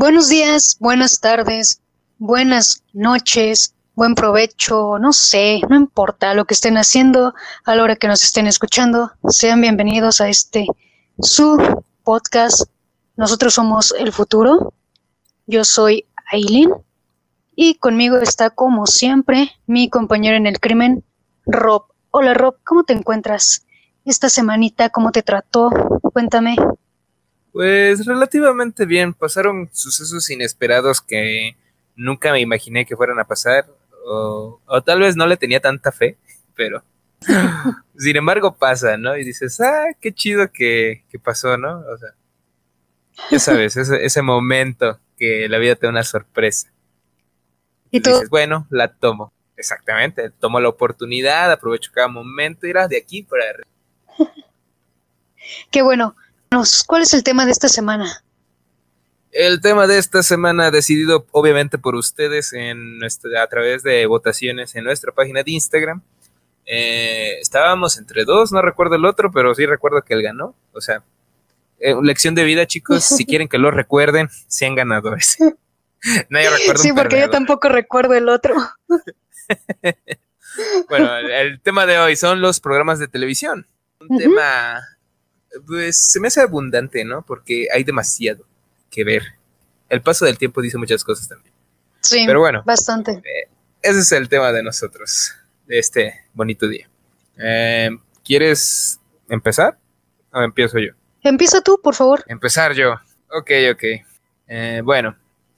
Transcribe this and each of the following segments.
Buenos días, buenas tardes, buenas noches, buen provecho, no sé, no importa lo que estén haciendo a la hora que nos estén escuchando. Sean bienvenidos a este su podcast. Nosotros somos el futuro. Yo soy Aileen y conmigo está como siempre mi compañero en el crimen, Rob. Hola Rob, ¿cómo te encuentras? Esta semanita, ¿cómo te trató? Cuéntame. Pues relativamente bien, pasaron sucesos inesperados que nunca me imaginé que fueran a pasar, o, tal vez no le tenía tanta fe, pero sin embargo pasa, ¿no? Y dices, ah, qué chido que, pasó, ¿no? O sea, ya sabes, ese, ese momento que la vida te da una sorpresa. Y, dices, bueno, la tomo. Exactamente, tomo la oportunidad, aprovecho cada momento y de aquí para. Qué bueno. ¿Cuál es el tema de esta semana? El tema de esta semana decidido obviamente por ustedes en nuestra, a través de votaciones en nuestra página de Instagram. Eh, estábamos entre dos, no recuerdo el otro, pero sí recuerdo que él ganó. O sea, eh, lección de vida, chicos. si quieren que lo recuerden, sean ganadores. no, recuerdo sí, porque yo tampoco recuerdo el otro. bueno, el, tema de hoy son los programas de televisión. Un tema pues se me hace abundante, ¿no? Porque hay demasiado que ver. El paso del tiempo dice muchas cosas también. Sí, pero bueno, bastante. Eh, ese es el tema de nosotros, de este bonito día. Eh, ¿Quieres empezar? ¿O empiezo yo? Empieza tú, por favor. Empezar yo. Ok, ok. Eh, bueno,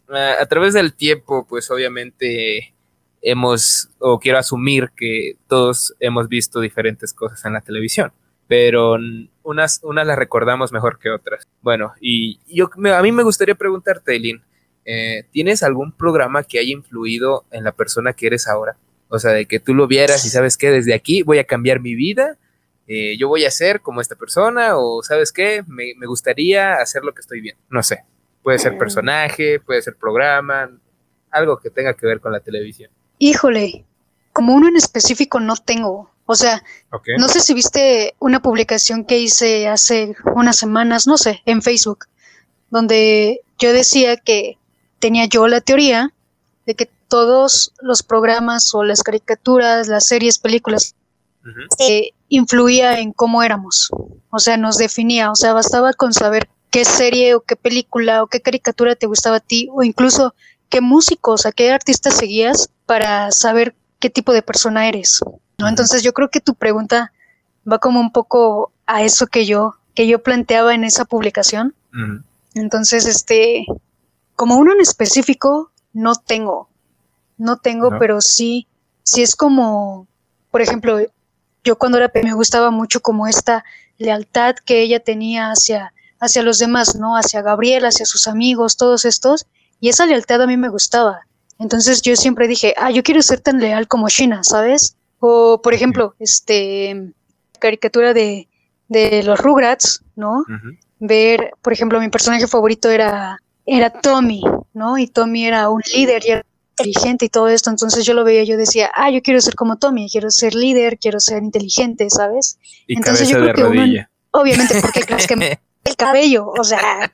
a través del tiempo, pues obviamente hemos, o quiero asumir que todos hemos visto diferentes cosas en la televisión pero unas, unas las recordamos mejor que otras. Bueno, y yo, a mí me gustaría preguntarte, Eileen, eh, ¿tienes algún programa que haya influido en la persona que eres ahora? O sea, de que tú lo vieras y sabes que desde aquí voy a cambiar mi vida, eh, yo voy a ser como esta persona, o sabes qué, me, me, gustaría hacer lo que estoy viendo. No sé, puede ser personaje, puede ser programa, algo que tenga que ver con la televisión. Híjole, como uno en específico no tengo. O sea, no sé si viste una publicación que hice hace unas semanas, no sé, en Facebook, donde yo decía que tenía yo la teoría de que todos los programas o las caricaturas, las series, películas, eh, influía en cómo éramos. O sea, nos definía. O sea, bastaba con saber qué serie o qué película o qué caricatura te gustaba a ti o incluso qué músicos, a qué artistas seguías para saber qué tipo de persona eres. ¿No? Entonces yo creo que tu pregunta va como un poco a eso que yo, que yo planteaba en esa publicación. Entonces, este, como uno en específico, no tengo, no tengo, pero sí, sí es como, por ejemplo, yo cuando era me gustaba mucho como esta lealtad que ella tenía hacia, hacia los demás, ¿no? Hacia Gabriel, hacia sus amigos, todos estos, y esa lealtad a mí me gustaba. Entonces yo siempre dije, ah, yo quiero ser tan leal como Shina, ¿sabes? O, por ejemplo, este caricatura de, de los Rugrats, ¿no? Ver, por ejemplo, mi personaje favorito era, era Tommy, ¿no? Y Tommy era un líder y era inteligente y todo esto, entonces yo lo veía, yo decía, ah, yo quiero ser como Tommy, quiero ser líder, quiero ser inteligente, ¿sabes? Y entonces yo creo que uno, obviamente, porque crees que el cabello, o sea.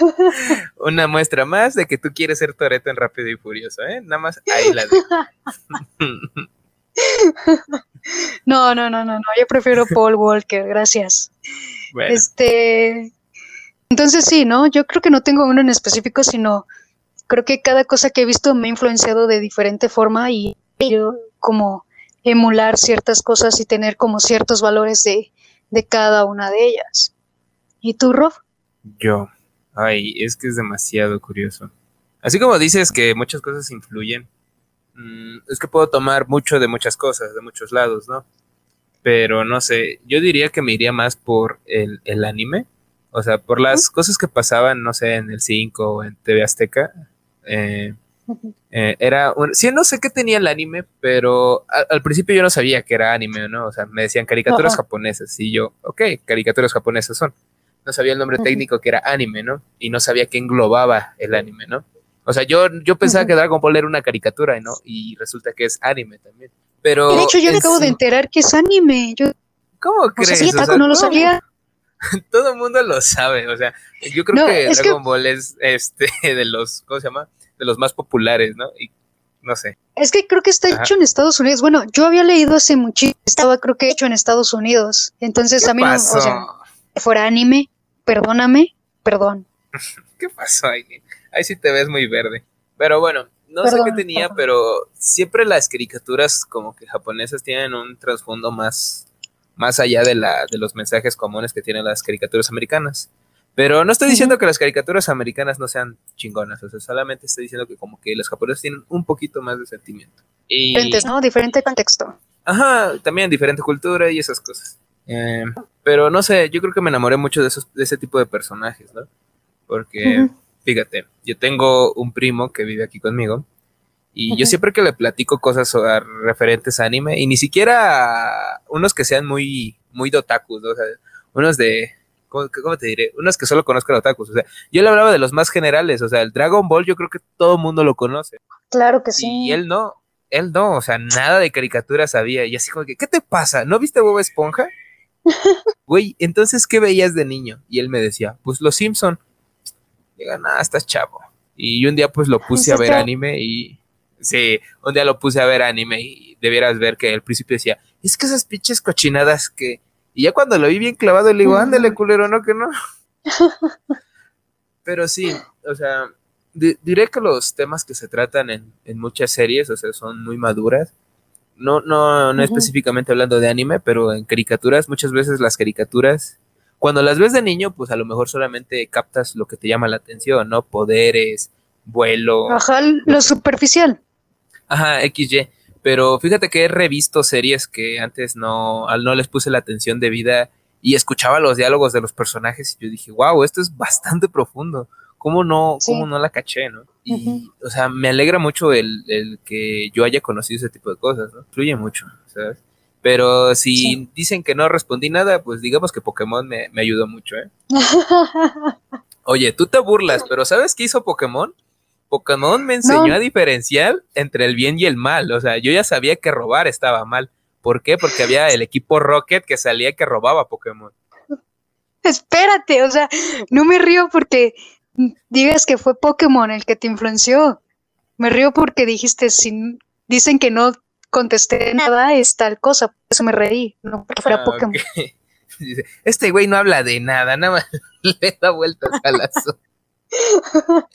Una muestra más de que tú quieres ser Toreto en Rápido y Furioso, ¿eh? Nada más ahí la de. no, no, no, no, no, yo prefiero Paul Walker, gracias. Este, entonces sí, ¿no? Yo creo que no tengo uno en específico, sino creo que cada cosa que he visto me ha influenciado de diferente forma y yo como emular ciertas cosas y tener como ciertos valores de, de cada una de ellas. ¿Y tú, Rob? Yo. Ay, es que es demasiado curioso. Así como dices que muchas cosas influyen, Mm, es que puedo tomar mucho de muchas cosas, de muchos lados, ¿no? Pero no sé, yo diría que me iría más por el, anime, o sea, por las cosas que pasaban, no sé, en el 5 o en TV Azteca. Eh, eh, era un, sí, no sé qué tenía el anime, pero al, principio yo no sabía que era anime, ¿no? O sea, me decían caricaturas japonesas y yo, ok, caricaturas japonesas son. No sabía el nombre técnico que era anime, ¿no? Y no sabía qué englobaba el anime, ¿no? O sea, yo, yo pensaba que Dragon Ball era una caricatura, ¿no? Y resulta que es anime también. Pero de hecho, yo me acabo de enterar que es anime. Yo, ¿Cómo crees? no lo sabía. todo el mundo lo sabe, o sea, yo creo que Dragon Ball es este de los, ¿cómo se llama? De los más populares, ¿no? Y no sé. Es que creo que está hecho en Estados Unidos. Bueno, yo había leído hace muchísimo, estaba creo que hecho en Estados Unidos. Entonces a mí no, o sea, fuera anime, perdóname, perdón. ¿Qué pasó ahí? Ahí sí te ves muy verde. Pero bueno, no sé qué tenía, pero siempre las caricaturas como que japonesas tienen un trasfondo más más allá de, la, de los mensajes comunes que tienen las caricaturas americanas. Pero no estoy diciendo que las caricaturas americanas no sean chingonas, o sea, solamente estoy diciendo que como que los japoneses tienen un poquito más de sentimiento. Y, Diferentes, ¿no? Diferente contexto. Ajá, también diferente cultura y esas cosas. Eh, pero no sé, yo creo que me enamoré mucho de, esos, de ese tipo de personajes, ¿no? Porque, fíjate, yo tengo un primo que vive aquí conmigo y yo siempre que le platico cosas referentes a anime, y ni siquiera unos que sean muy, muy dotakus, ¿no? o sea, unos de, ¿cómo, te diré? Unos que solo conozcan otakus, o sea, yo le hablaba de los más generales, o sea, el Dragon Ball yo creo que todo el mundo lo conoce. Claro que sí. Y él no, él no, o sea, nada de caricatura sabía, y así como que, ¿qué te pasa? ¿No viste Bob Esponja? Güey, entonces, ¿qué veías de niño? Y él me decía, pues Los Simpson. Diga, nada, estás chavo. Y un día pues lo puse a ver anime y Sí, un día lo puse a ver anime y debieras ver que al principio decía, es que esas pinches cochinadas que... Y ya cuando lo vi bien clavado le digo, ándale culero, ¿no? Que no. Pero sí, o sea, diré que los temas que se tratan en, muchas series, o sea, son muy maduras. No, no, no específicamente hablando de anime, pero en caricaturas, muchas veces las caricaturas, cuando las ves de niño, pues a lo mejor solamente captas lo que te llama la atención, ¿no? Poderes, vuelo. Ajá, lo superficial. Ajá, XY. Pero fíjate que he revisto series que antes no, no les puse la atención de vida y escuchaba los diálogos de los personajes y yo dije, wow, esto es bastante profundo. ¿Cómo no, cómo no la caché, no? Y, o sea, me alegra mucho el, el, que yo haya conocido ese tipo de cosas, ¿no? Fluye mucho, ¿sabes? Pero si dicen que no respondí nada, pues digamos que Pokémon me, me ayudó mucho, ¿eh? Oye, tú te burlas, pero ¿sabes qué hizo Pokémon? Pokémon me enseñó a diferenciar entre el bien y el mal. O sea, yo ya sabía que robar estaba mal. ¿Por qué? Porque había el equipo Rocket que salía que robaba Pokémon. Espérate, o sea, no me río porque digas que fue Pokémon el que te influenció. Me río porque dijiste, si dicen que no contesté nada, es tal cosa. Por eso me reí, no porque fuera ah, Pokémon. Este güey no habla de nada, nada más le da vueltas al asunto.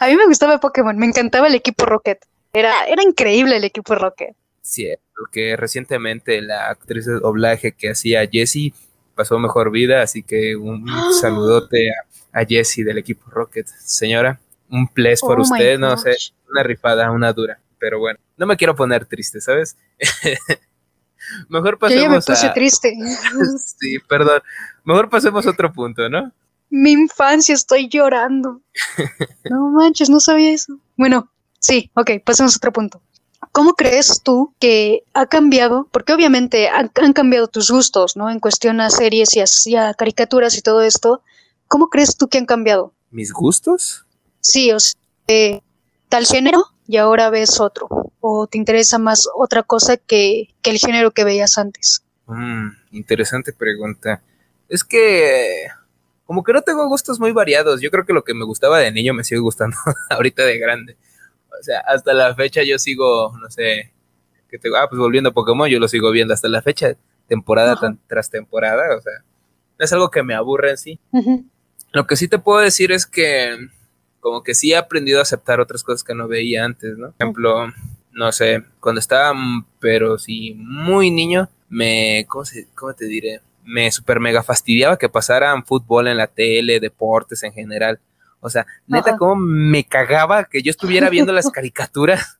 A mí me gustaba Pokémon, me encantaba el equipo Rocket. Era, era increíble el equipo Rocket. Sí, porque recientemente la actriz de doblaje que hacía Jessie pasó mejor vida, así que un saludote a, Jessie del equipo Rocket. Señora, un ples por oh usted, no sé, una rifada, una dura. Pero bueno, no me quiero poner triste, ¿sabes? Mejor pasemos Yo ya me puse triste. sí, perdón. Mejor pasemos a otro punto, ¿no? mi infancia, estoy llorando. No manches, no sabía eso. Bueno, sí, ok, pasemos a otro punto. ¿Cómo crees tú que ha cambiado? Porque obviamente han, cambiado tus gustos, ¿no? En cuestión a series y a, caricaturas y todo esto. ¿Cómo crees tú que han cambiado? ¿Mis gustos? Sí, o sea, tal género y ahora ves otro. ¿O te interesa más otra cosa que, que el género que veías antes? Mm, interesante pregunta. Es que como que no tengo gustos muy variados. Yo creo que lo que me gustaba de niño me sigue gustando ahorita de grande. O sea, hasta la fecha yo sigo, no sé, que te, ah, pues volviendo a Pokémon, yo lo sigo viendo hasta la fecha, temporada tras temporada. O sea, no es algo que me aburre en sí. Lo que sí te puedo decir es que como que sí he aprendido a aceptar otras cosas que no veía antes, ¿no? Por ejemplo, no sé, cuando estaba, pero sí, muy niño, me, ¿cómo, se, cómo te diré? me super mega fastidiaba que pasaran fútbol en la tele, deportes en general. O sea, neta, como me cagaba que yo estuviera viendo las caricaturas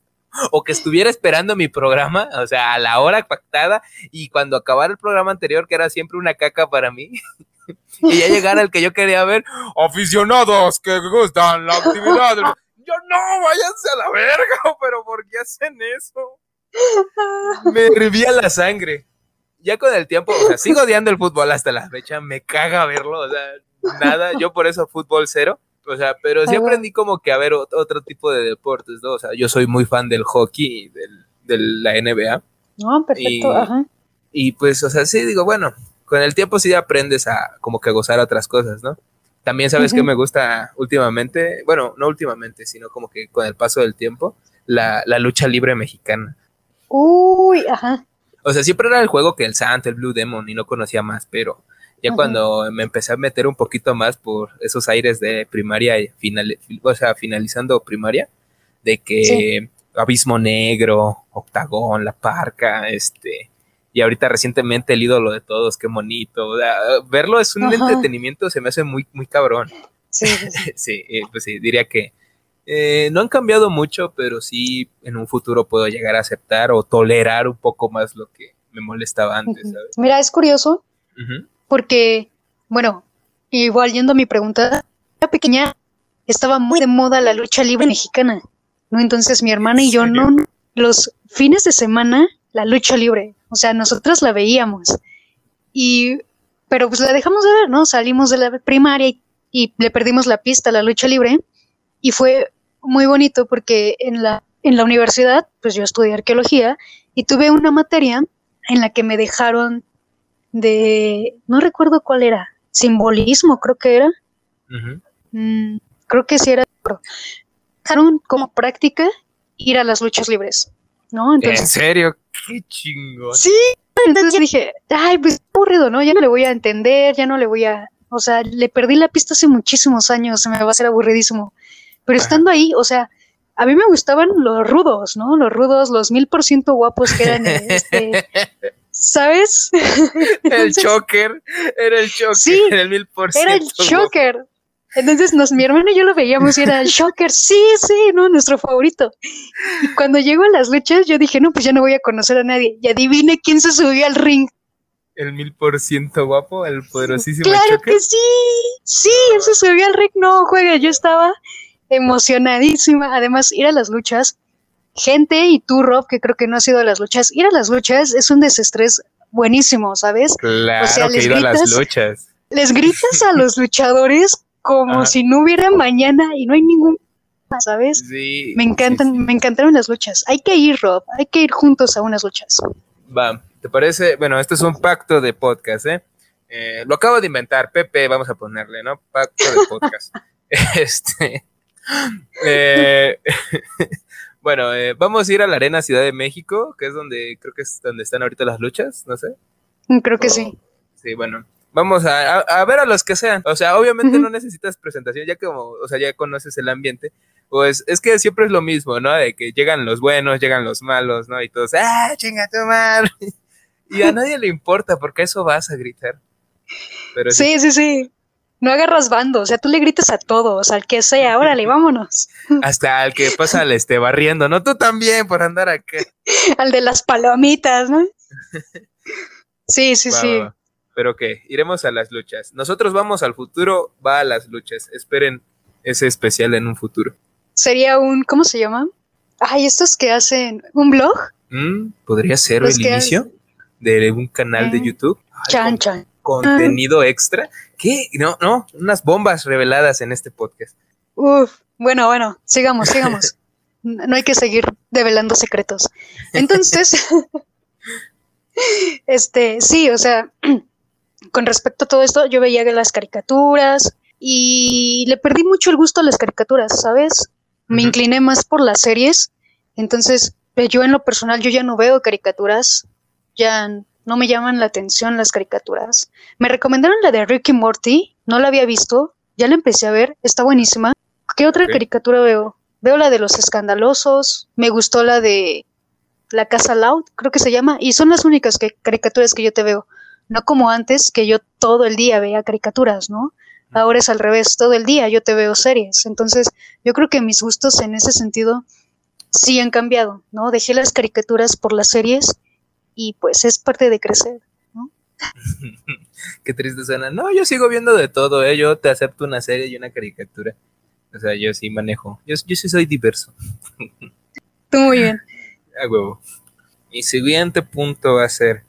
o que estuviera esperando mi programa, o sea, a la hora pactada y cuando acabara el programa anterior, que era siempre una caca para mí, y ya llegara el que yo quería ver, aficionados que gustan la actividad. Yo no, váyanse a la verga, pero ¿por qué hacen eso? Me hervía la sangre ya con el tiempo, o sea, sigo odiando el fútbol hasta la fecha, me caga verlo, o sea, nada, yo por eso fútbol cero, o sea, pero sí aprendí como que a ver otro, tipo de deportes, ¿no? O sea, yo soy muy fan del hockey, y de la NBA. No, perfecto, y, ajá. Y pues, o sea, sí, digo, bueno, con el tiempo sí aprendes a como que a gozar otras cosas, ¿no? También sabes que me gusta últimamente, bueno, no últimamente, sino como que con el paso del tiempo, la, la lucha libre mexicana. Uy, ajá. O sea, siempre era el juego que el Santo, el Blue Demon, y no conocía más, pero ya cuando me empecé a meter un poquito más por esos aires de primaria, final, o sea, finalizando primaria, de que Abismo Negro, Octagón, La Parca, este, y ahorita recientemente el ídolo de todos, qué bonito. verlo es un entretenimiento, se me hace muy, muy cabrón. Sí, sí, eh, pues sí, diría que eh, no han cambiado mucho, pero sí en un futuro puedo llegar a aceptar o tolerar un poco más lo que me molestaba antes. Mira, es curioso porque, bueno, igual yendo a mi pregunta, la pequeña estaba muy de moda la lucha libre mexicana, ¿no? Entonces mi hermana y yo no, los fines de semana, la lucha libre, o sea, nosotras la veíamos. Y, pero pues la dejamos de ver, ¿no? Salimos de la primaria y, le perdimos la pista a la lucha libre. Y fue muy bonito porque en la, en la universidad, pues yo estudié arqueología y tuve una materia en la que me dejaron de, no recuerdo cuál era, simbolismo creo que era. Mm, creo que sí era. Dejaron como práctica ir a las luchas libres. ¿no? Entonces, ¿En serio? Qué chingón. Sí, entonces dije, ay, pues aburrido, ¿no? Ya no le voy a entender, ya no le voy a, o sea, le perdí la pista hace muchísimos años, se me va a hacer aburridísimo. Pero estando ahí, o sea, a mí me gustaban los rudos, ¿no? Los rudos, los mil por ciento guapos que eran, este, ¿sabes? el choker, era el choker, sí, el mil por ciento. Era el choker. Entonces nos, mi hermana y yo lo veíamos y era el Shocker, sí, sí, ¿no? Nuestro favorito. Y cuando llegó a las luchas, yo dije, no, pues ya no voy a conocer a nadie. Y adivine quién se subió al ring. El mil por ciento guapo, el poderosísimo Claro que sí, sí, él se subió al ring, no, juega, yo estaba emocionadísima. Además, ir a las luchas, gente y tú, Rob, que creo que no has ido a las luchas, ir a las luchas es un desestrés buenísimo, ¿sabes? Claro o sea, que ir a las luchas. Les gritas a los luchadores como si no hubiera mañana y no hay ningún ¿sabes? Sí, me encantan, me encantaron las luchas. Hay que ir, Rob, hay que ir juntos a unas luchas. Va, ¿te parece? Bueno, esto es un pacto de podcast, ¿eh? eh lo acabo de inventar, Pepe, vamos a ponerle, ¿no? Pacto de podcast. este. Eh, bueno, eh, vamos a ir a la Arena Ciudad de México, que es donde creo que es donde están ahorita las luchas, no sé. Creo que sí. Sí, bueno vamos a, ver a los que sean. O sea, obviamente no necesitas presentación, ya como, o sea, ya conoces el ambiente. Pues es que siempre es lo mismo, ¿no? De que llegan los buenos, llegan los malos, ¿no? Y todos, ¡ah, chinga tu madre! Y a nadie le importa, porque eso vas a gritar. Pero sí, sí, sí. No agarras bando, o sea, tú le gritas a todos, al que sea, órale, vámonos. Hasta al que pasa le esté barriendo, ¿no? Tú también por andar acá. al de las palomitas, ¿no? Sí, sí, sí. Pero que iremos a las luchas. Nosotros vamos al futuro, va a las luchas. Esperen ese especial en un futuro. Sería un, ¿cómo se llama? Ay, estos que hacen un blog. Mm, Podría ser el inicio de un canal de. YouTube. chan, chan. Contenido extra. ¿Qué? No, no, unas bombas reveladas en este podcast. Uf, bueno, bueno, sigamos, sigamos. no hay que seguir develando secretos. Entonces, este, sí, o sea, con respecto a todo esto, yo veía las caricaturas y le perdí mucho el gusto a las caricaturas, ¿sabes? Me incliné más por las series. Entonces, pues, yo en lo personal, yo ya no veo caricaturas, ya no me llaman la atención las caricaturas. Me recomendaron la de Ricky Morty, no la había visto, ya la empecé a ver, está buenísima. ¿Qué otra caricatura veo? Veo la de los escandalosos, me gustó la de La Casa Loud, creo que se llama, y son las únicas que, caricaturas que yo te veo. No como antes, que yo todo el día veía caricaturas, ¿no? Ahora es al revés, todo el día yo te veo series. Entonces, yo creo que mis gustos en ese sentido sí han cambiado, ¿no? Dejé las caricaturas por las series y pues es parte de crecer, ¿no? Qué triste suena. No, yo sigo viendo de todo, ¿eh? Yo te acepto una serie y una caricatura. O sea, yo sí manejo. Yo, yo sí soy diverso. Tú muy bien. A huevo. Mi siguiente punto va a ser.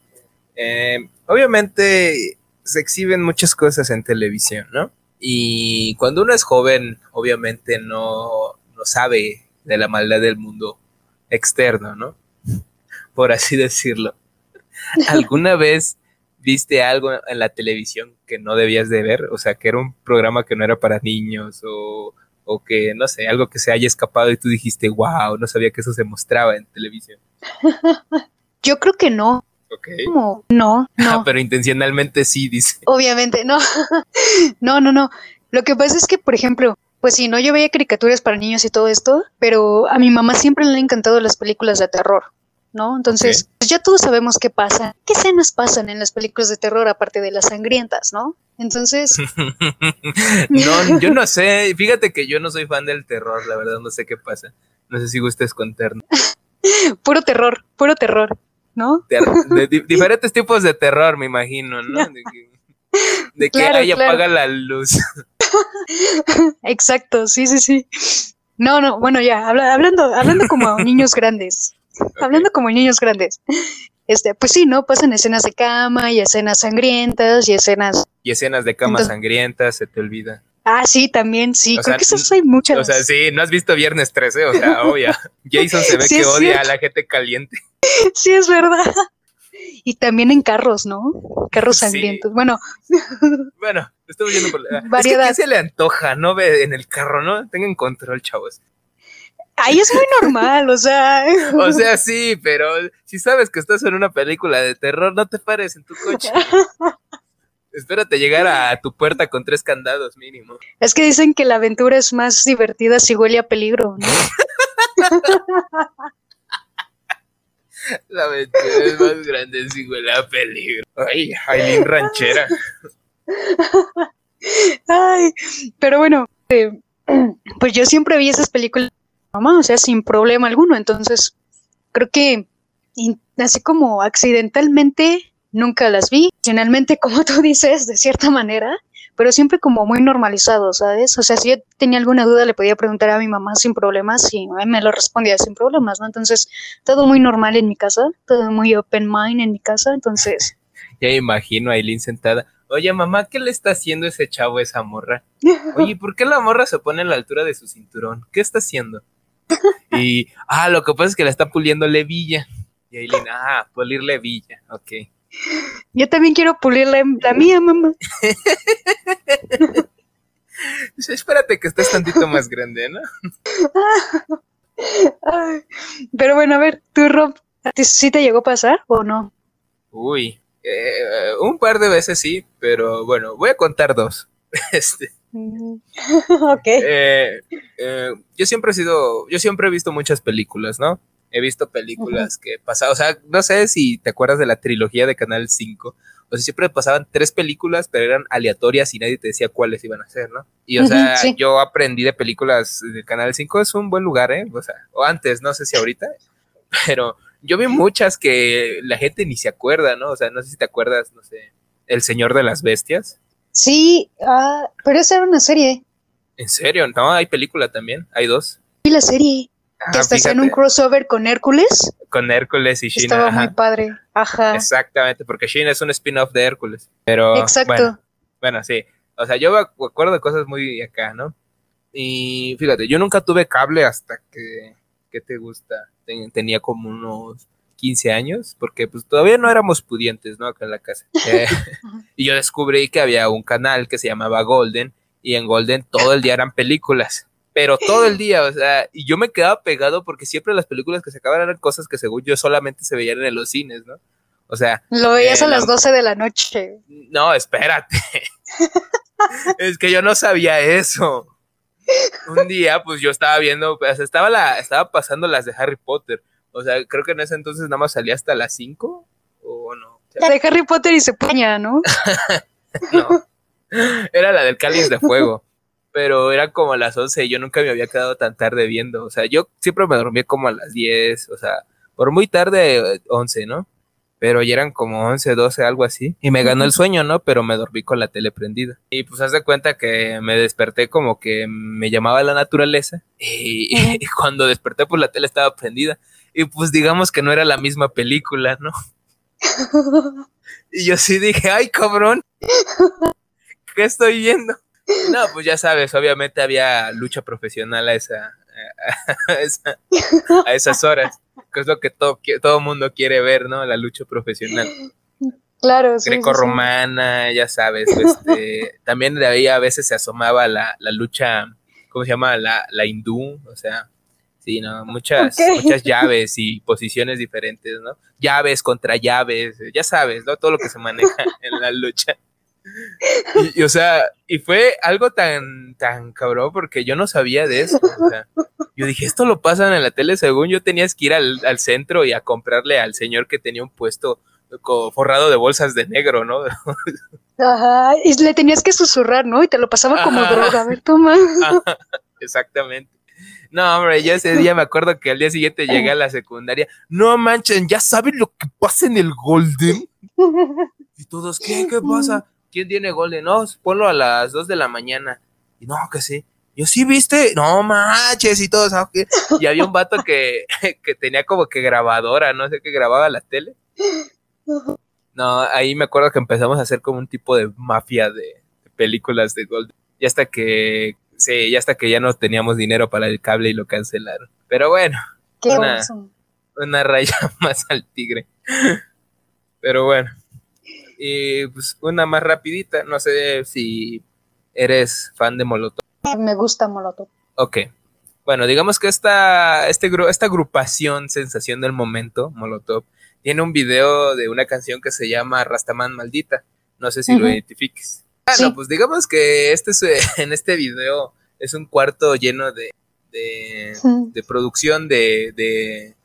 Eh, obviamente se exhiben muchas cosas en televisión, ¿no? Y cuando uno es joven, obviamente no, no sabe de la maldad del mundo externo, ¿no? Por así decirlo. ¿Alguna vez viste algo en la televisión que no debías de ver, o sea, que era un programa que no era para niños o, o que, no sé, algo que se haya escapado y tú dijiste, wow, no sabía que eso se mostraba en televisión. Yo creo que no. Ok. No, no, no. pero intencionalmente sí, dice. Obviamente, no. no, no, no. Lo que pasa es que, por ejemplo, pues sí, no, yo veía caricaturas para niños y todo esto, pero a mi mamá siempre le han encantado las películas de terror. ¿No? Entonces, pues ya todos sabemos qué pasa, qué escenas pasan en las películas de terror aparte de las sangrientas, ¿no? Entonces... no, yo no sé, fíjate que yo no soy fan del terror, la verdad no sé qué pasa. No sé si gustes contarnos. puro terror, puro terror, ¿no? De, diferentes tipos de terror, me imagino, ¿no? De que, ahí apaga la luz. Exacto, sí, sí, sí. No, no, bueno, ya, hablando, hablando como niños grandes. Hablando como niños grandes. Este, pues sí, ¿no? Pasan escenas de cama y escenas sangrientas y escenas. Y escenas de cama sangrientas, se te olvida. Ah, sí, también, sí. Creo que esas hay muchas. O sea, sí, no has visto Viernes 13, o sea, obvio. Jason se ve que odia a la gente caliente. Sí, es verdad. Y también en carros, ¿no? Carros sangrientos. Bueno. Bueno, estoy viendo por la... Variedad. Es que se le antoja, no ve en el carro, ¿no? Tengan control, chavos. Ahí es muy normal, o sea. O sea, sí, pero si sabes que estás en una película de terror, no te pares en tu coche. Espérate llegar a tu puerta con tres candados mínimo. Es que dicen que la aventura es más divertida si huele a peligro, ¿no? la aventura es más grande si huele a peligro. Ay, Aileen ranchera. Ay, pero bueno, eh, pues yo siempre vi esas películas mamá, o sea, sin problema alguno. Entonces, creo que así como accidentalmente nunca las vi, finalmente, como tú dices, de cierta manera, pero siempre como muy normalizado, ¿sabes? O sea, si yo tenía alguna duda, le podía preguntar a mi mamá sin problemas y me lo respondía sin problemas, ¿no? Entonces, todo muy normal en mi casa, todo muy open mind en mi casa, entonces... Ya imagino a Aileen sentada. Oye, mamá, ¿qué le está haciendo ese chavo a esa morra? Oye, ¿por qué la morra se pone a la altura de su cinturón? ¿Qué está haciendo? Y, ah, lo que pasa es que la está puliendo levilla. Y Aileen, ah, pulir levilla, ok. Yo también quiero pulir la, mía, mamá. espérate que estés tantito más grande, ¿no? pero bueno, a ver, tú, Rob, ¿a ti sí te llegó a pasar o no? Uy, eh, un par de veces sí, pero bueno, voy a contar dos. este, ok. Eh, eh, yo siempre he sido, yo siempre he visto muchas películas, ¿no? He visto películas que pasaban, o sea, no sé si te acuerdas de la trilogía de Canal 5, o sea, siempre pasaban tres películas, pero eran aleatorias y nadie te decía cuáles iban a ser, ¿no? Y, o sea, yo aprendí de películas del Canal 5, es un buen lugar, ¿eh? O sea, o antes, no sé si ahorita, pero yo vi muchas que la gente ni se acuerda, ¿no? O sea, no sé si te acuerdas, no sé, El Señor de las Bestias. Sí, ah, pero esa era una serie. ¿En serio? No, hay película también, hay dos. Y la serie. Ah, que estás en un crossover con Hércules. Con Hércules y Sheena. Estaba muy padre. Ajá. Exactamente, porque Sheena es un spin-off de Hércules. Pero. Exacto. Bueno, sí. O sea, yo me acuerdo de cosas muy acá, ¿no? Y fíjate, yo nunca tuve cable hasta que. ¿Qué te gusta? tenía como unos 15 años, porque pues todavía no éramos pudientes, ¿no? Acá en la casa. Eh, y yo descubrí que había un canal que se llamaba Golden, y en Golden todo el día eran películas, pero todo el día, o sea, y yo me quedaba pegado porque siempre las películas que se acaban eran cosas que según yo solamente se veían en los cines, ¿no? O sea... Lo veías a las 12 de la noche. No, espérate. es que yo no sabía eso. Un día, pues yo estaba viendo, pues estaba, la, estaba pasando las de Harry Potter o sea, creo que en ese entonces nada más salía hasta las 5 o no. la de Harry Potter y se puña, ¿no? no. Era la del cáliz de fuego. Pero era como a las 11 y yo nunca me había quedado tan tarde viendo. O sea, yo siempre me dormía como a las 10, o sea, por muy tarde 11, ¿no? Pero ya eran como 11, 12, algo así. Y me ganó el sueño, ¿no? Pero me dormí con la tele prendida. Y pues haz de cuenta que me desperté como que me llamaba la naturaleza. Y, y cuando desperté, pues la tele estaba prendida. Y pues digamos que no era la misma película, ¿no? y yo sí dije, ay, cabrón, ¿qué estoy viendo? No, pues ya sabes, obviamente había lucha profesional a esa, a, esas horas, que es lo que todo, todo mundo quiere ver, ¿no? La lucha profesional. Claro, sí, Greco-romana, ya sabes. Este, también de ahí a veces se asomaba la, la lucha, ¿cómo se llama? La, la hindú, o sea, sí, ¿no? Muchas, muchas llaves y posiciones diferentes, ¿no? Llaves contra llaves, ya sabes, ¿no? Todo lo que se maneja en la lucha. Y, o sea, y fue algo tan, tan cabrón porque yo no sabía de eso. O sea, yo dije, esto lo pasan en la tele, según yo tenías que ir al, al centro y a comprarle al señor que tenía un puesto forrado de bolsas de negro, ¿no? Ajá, y le tenías que susurrar, ¿no? Y te lo pasaba como droga, a ver, toma. exactamente. No, hombre, yo ese día me acuerdo que al día siguiente llegué a la secundaria. No manchen, ¿ya saben lo que pasa en el Golden? Y todos, ¿qué? ¿Qué pasa? ¿Quién tiene Golden? No, ponlo a las 2 de la mañana. Y no, que sí. Yo sí, viste, no manches y todo, ¿sabes qué? Y había un vato que, que tenía como que grabadora, no sé qué grababa la tele. No, ahí me acuerdo que empezamos a hacer como un tipo de mafia de, películas de Golden. Y hasta que, sí, ya hasta que ya no teníamos dinero para el cable y lo cancelaron. Pero bueno, una, una raya más al tigre. Pero bueno. Y pues una más rapidita, no sé si eres fan de Molotov. Me gusta Molotov. Ok. Bueno, digamos que esta, este, esta agrupación Sensación del Momento, Molotov, tiene un video de una canción que se llama Rastaman Maldita. No sé si lo identifiques. Bueno, pues digamos que este es, en este video es un cuarto lleno de, de, producción de, de,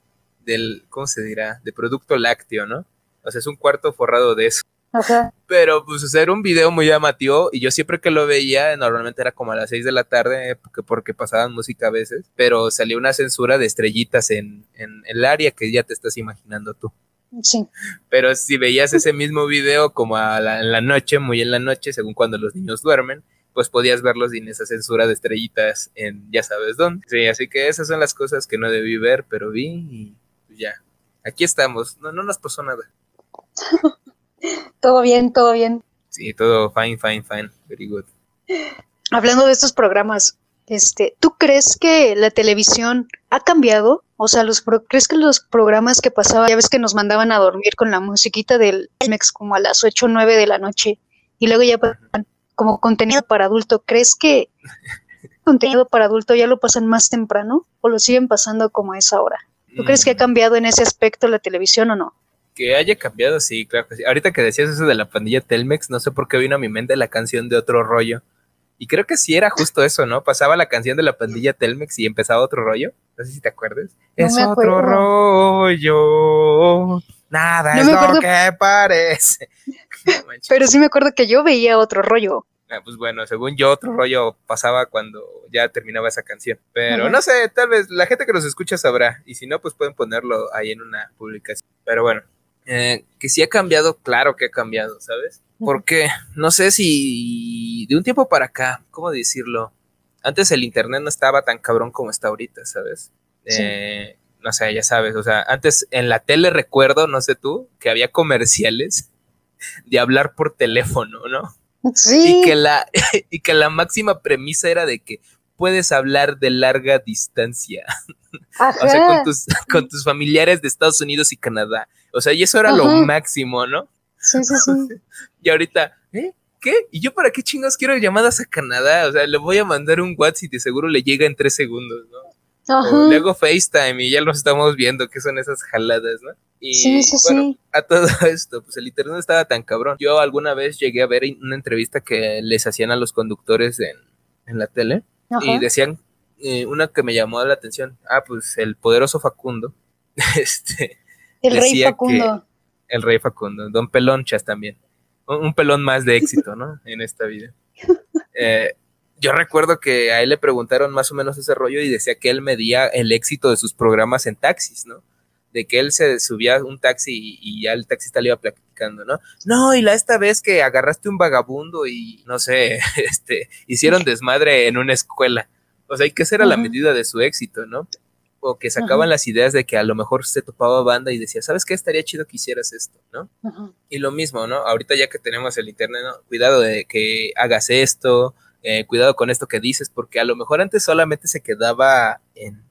del, ¿cómo se dirá? De producto lácteo, ¿no? O sea, es un cuarto forrado de eso. Ajá. Pero pues era un video muy llamativo y yo siempre que lo veía, normalmente era como a las 6 de la tarde, porque, porque pasaban música a veces, pero salió una censura de estrellitas en, en el área que ya te estás imaginando tú. Sí. Pero si veías ese mismo video como a la, en la noche, muy en la noche, según cuando los niños duermen, pues podías verlos sin esa censura de estrellitas en ya sabes dónde. Sí, así que esas son las cosas que no debí ver, pero vi y ya. Aquí estamos. No, no nos pasó nada. todo bien, todo bien. Sí, todo fine, fine, fine. Very good. Hablando de estos programas, este, ¿tú crees que la televisión ha cambiado? O sea, los ¿crees que los programas que pasaban, ya ves que nos mandaban a dormir con la musiquita del Mex como a las 8 o 9 de la noche y luego ya como contenido para adulto, ¿crees que contenido para adulto ya lo pasan más temprano o lo siguen pasando como a esa hora? ¿Tú crees que ha mm. cambiado en ese aspecto la televisión o no? Que haya cambiado, sí, claro que sí. Ahorita que decías eso de la pandilla Telmex, no sé por qué vino a mi mente la canción de otro rollo. Y creo que sí era justo eso, ¿no? Pasaba la canción de la pandilla Telmex y empezaba otro rollo. No sé si te acuerdas. es otro rollo. Nada es lo que parece. Pero sí me acuerdo que yo veía otro rollo. Ah, pues bueno, según yo, otro rollo pasaba cuando ya terminaba esa canción. Pero no sé, tal vez la gente que nos escucha sabrá. Y si no, pues pueden ponerlo ahí en una publicación. Pero bueno, eh, que sí ha cambiado, claro que ha cambiado, ¿sabes? Porque no sé si de un tiempo para acá, ¿cómo decirlo? Antes el internet no estaba tan cabrón como está ahorita, ¿sabes? Eh, no sé, ya sabes, o sea, antes en la tele recuerdo, no sé tú, que había comerciales de hablar por teléfono, ¿no? Sí. Y que la, y que la máxima premisa era de que puedes hablar de larga distancia. o sea, con tus, con tus familiares de Estados Unidos y Canadá. O sea, y eso era lo máximo, ¿no? Sí, sí, sí. y ahorita, ¿eh? ¿Qué? ¿Y yo para qué chingos quiero llamadas a Canadá? O sea, le voy a mandar un WhatsApp y de seguro le llega en tres segundos, ¿no? O le hago FaceTime y ya lo estamos viendo, que son esas jaladas, ¿no? Y sí, sí, bueno, a todo esto, pues el internet estaba tan cabrón. Yo alguna vez llegué a ver una entrevista que les hacían a los conductores en, en la tele y decían eh, una que me llamó la atención. Ah, pues el poderoso Facundo. este, el rey Facundo el rey Facundo, Don Pelonchas también. Un, pelón más de éxito, ¿no? En esta vida. Eh, yo recuerdo que a él le preguntaron más o menos ese rollo y decía que él medía el éxito de sus programas en taxis, ¿no? De que él se subía a un taxi y, ya el taxista le iba platicando, ¿no? No, y la esta vez que agarraste un vagabundo y, no sé, este, hicieron desmadre en una escuela. O sea, hay que ser a la medida de su éxito, ¿no? O que sacaban las ideas de que a lo mejor se topaba banda y decía, ¿sabes qué? Estaría chido que hicieras esto, ¿no? Y lo mismo, ¿no? Ahorita ya que tenemos el internet, ¿no? Cuidado de que hagas esto, eh, cuidado con esto que dices, porque a lo mejor antes solamente se quedaba en,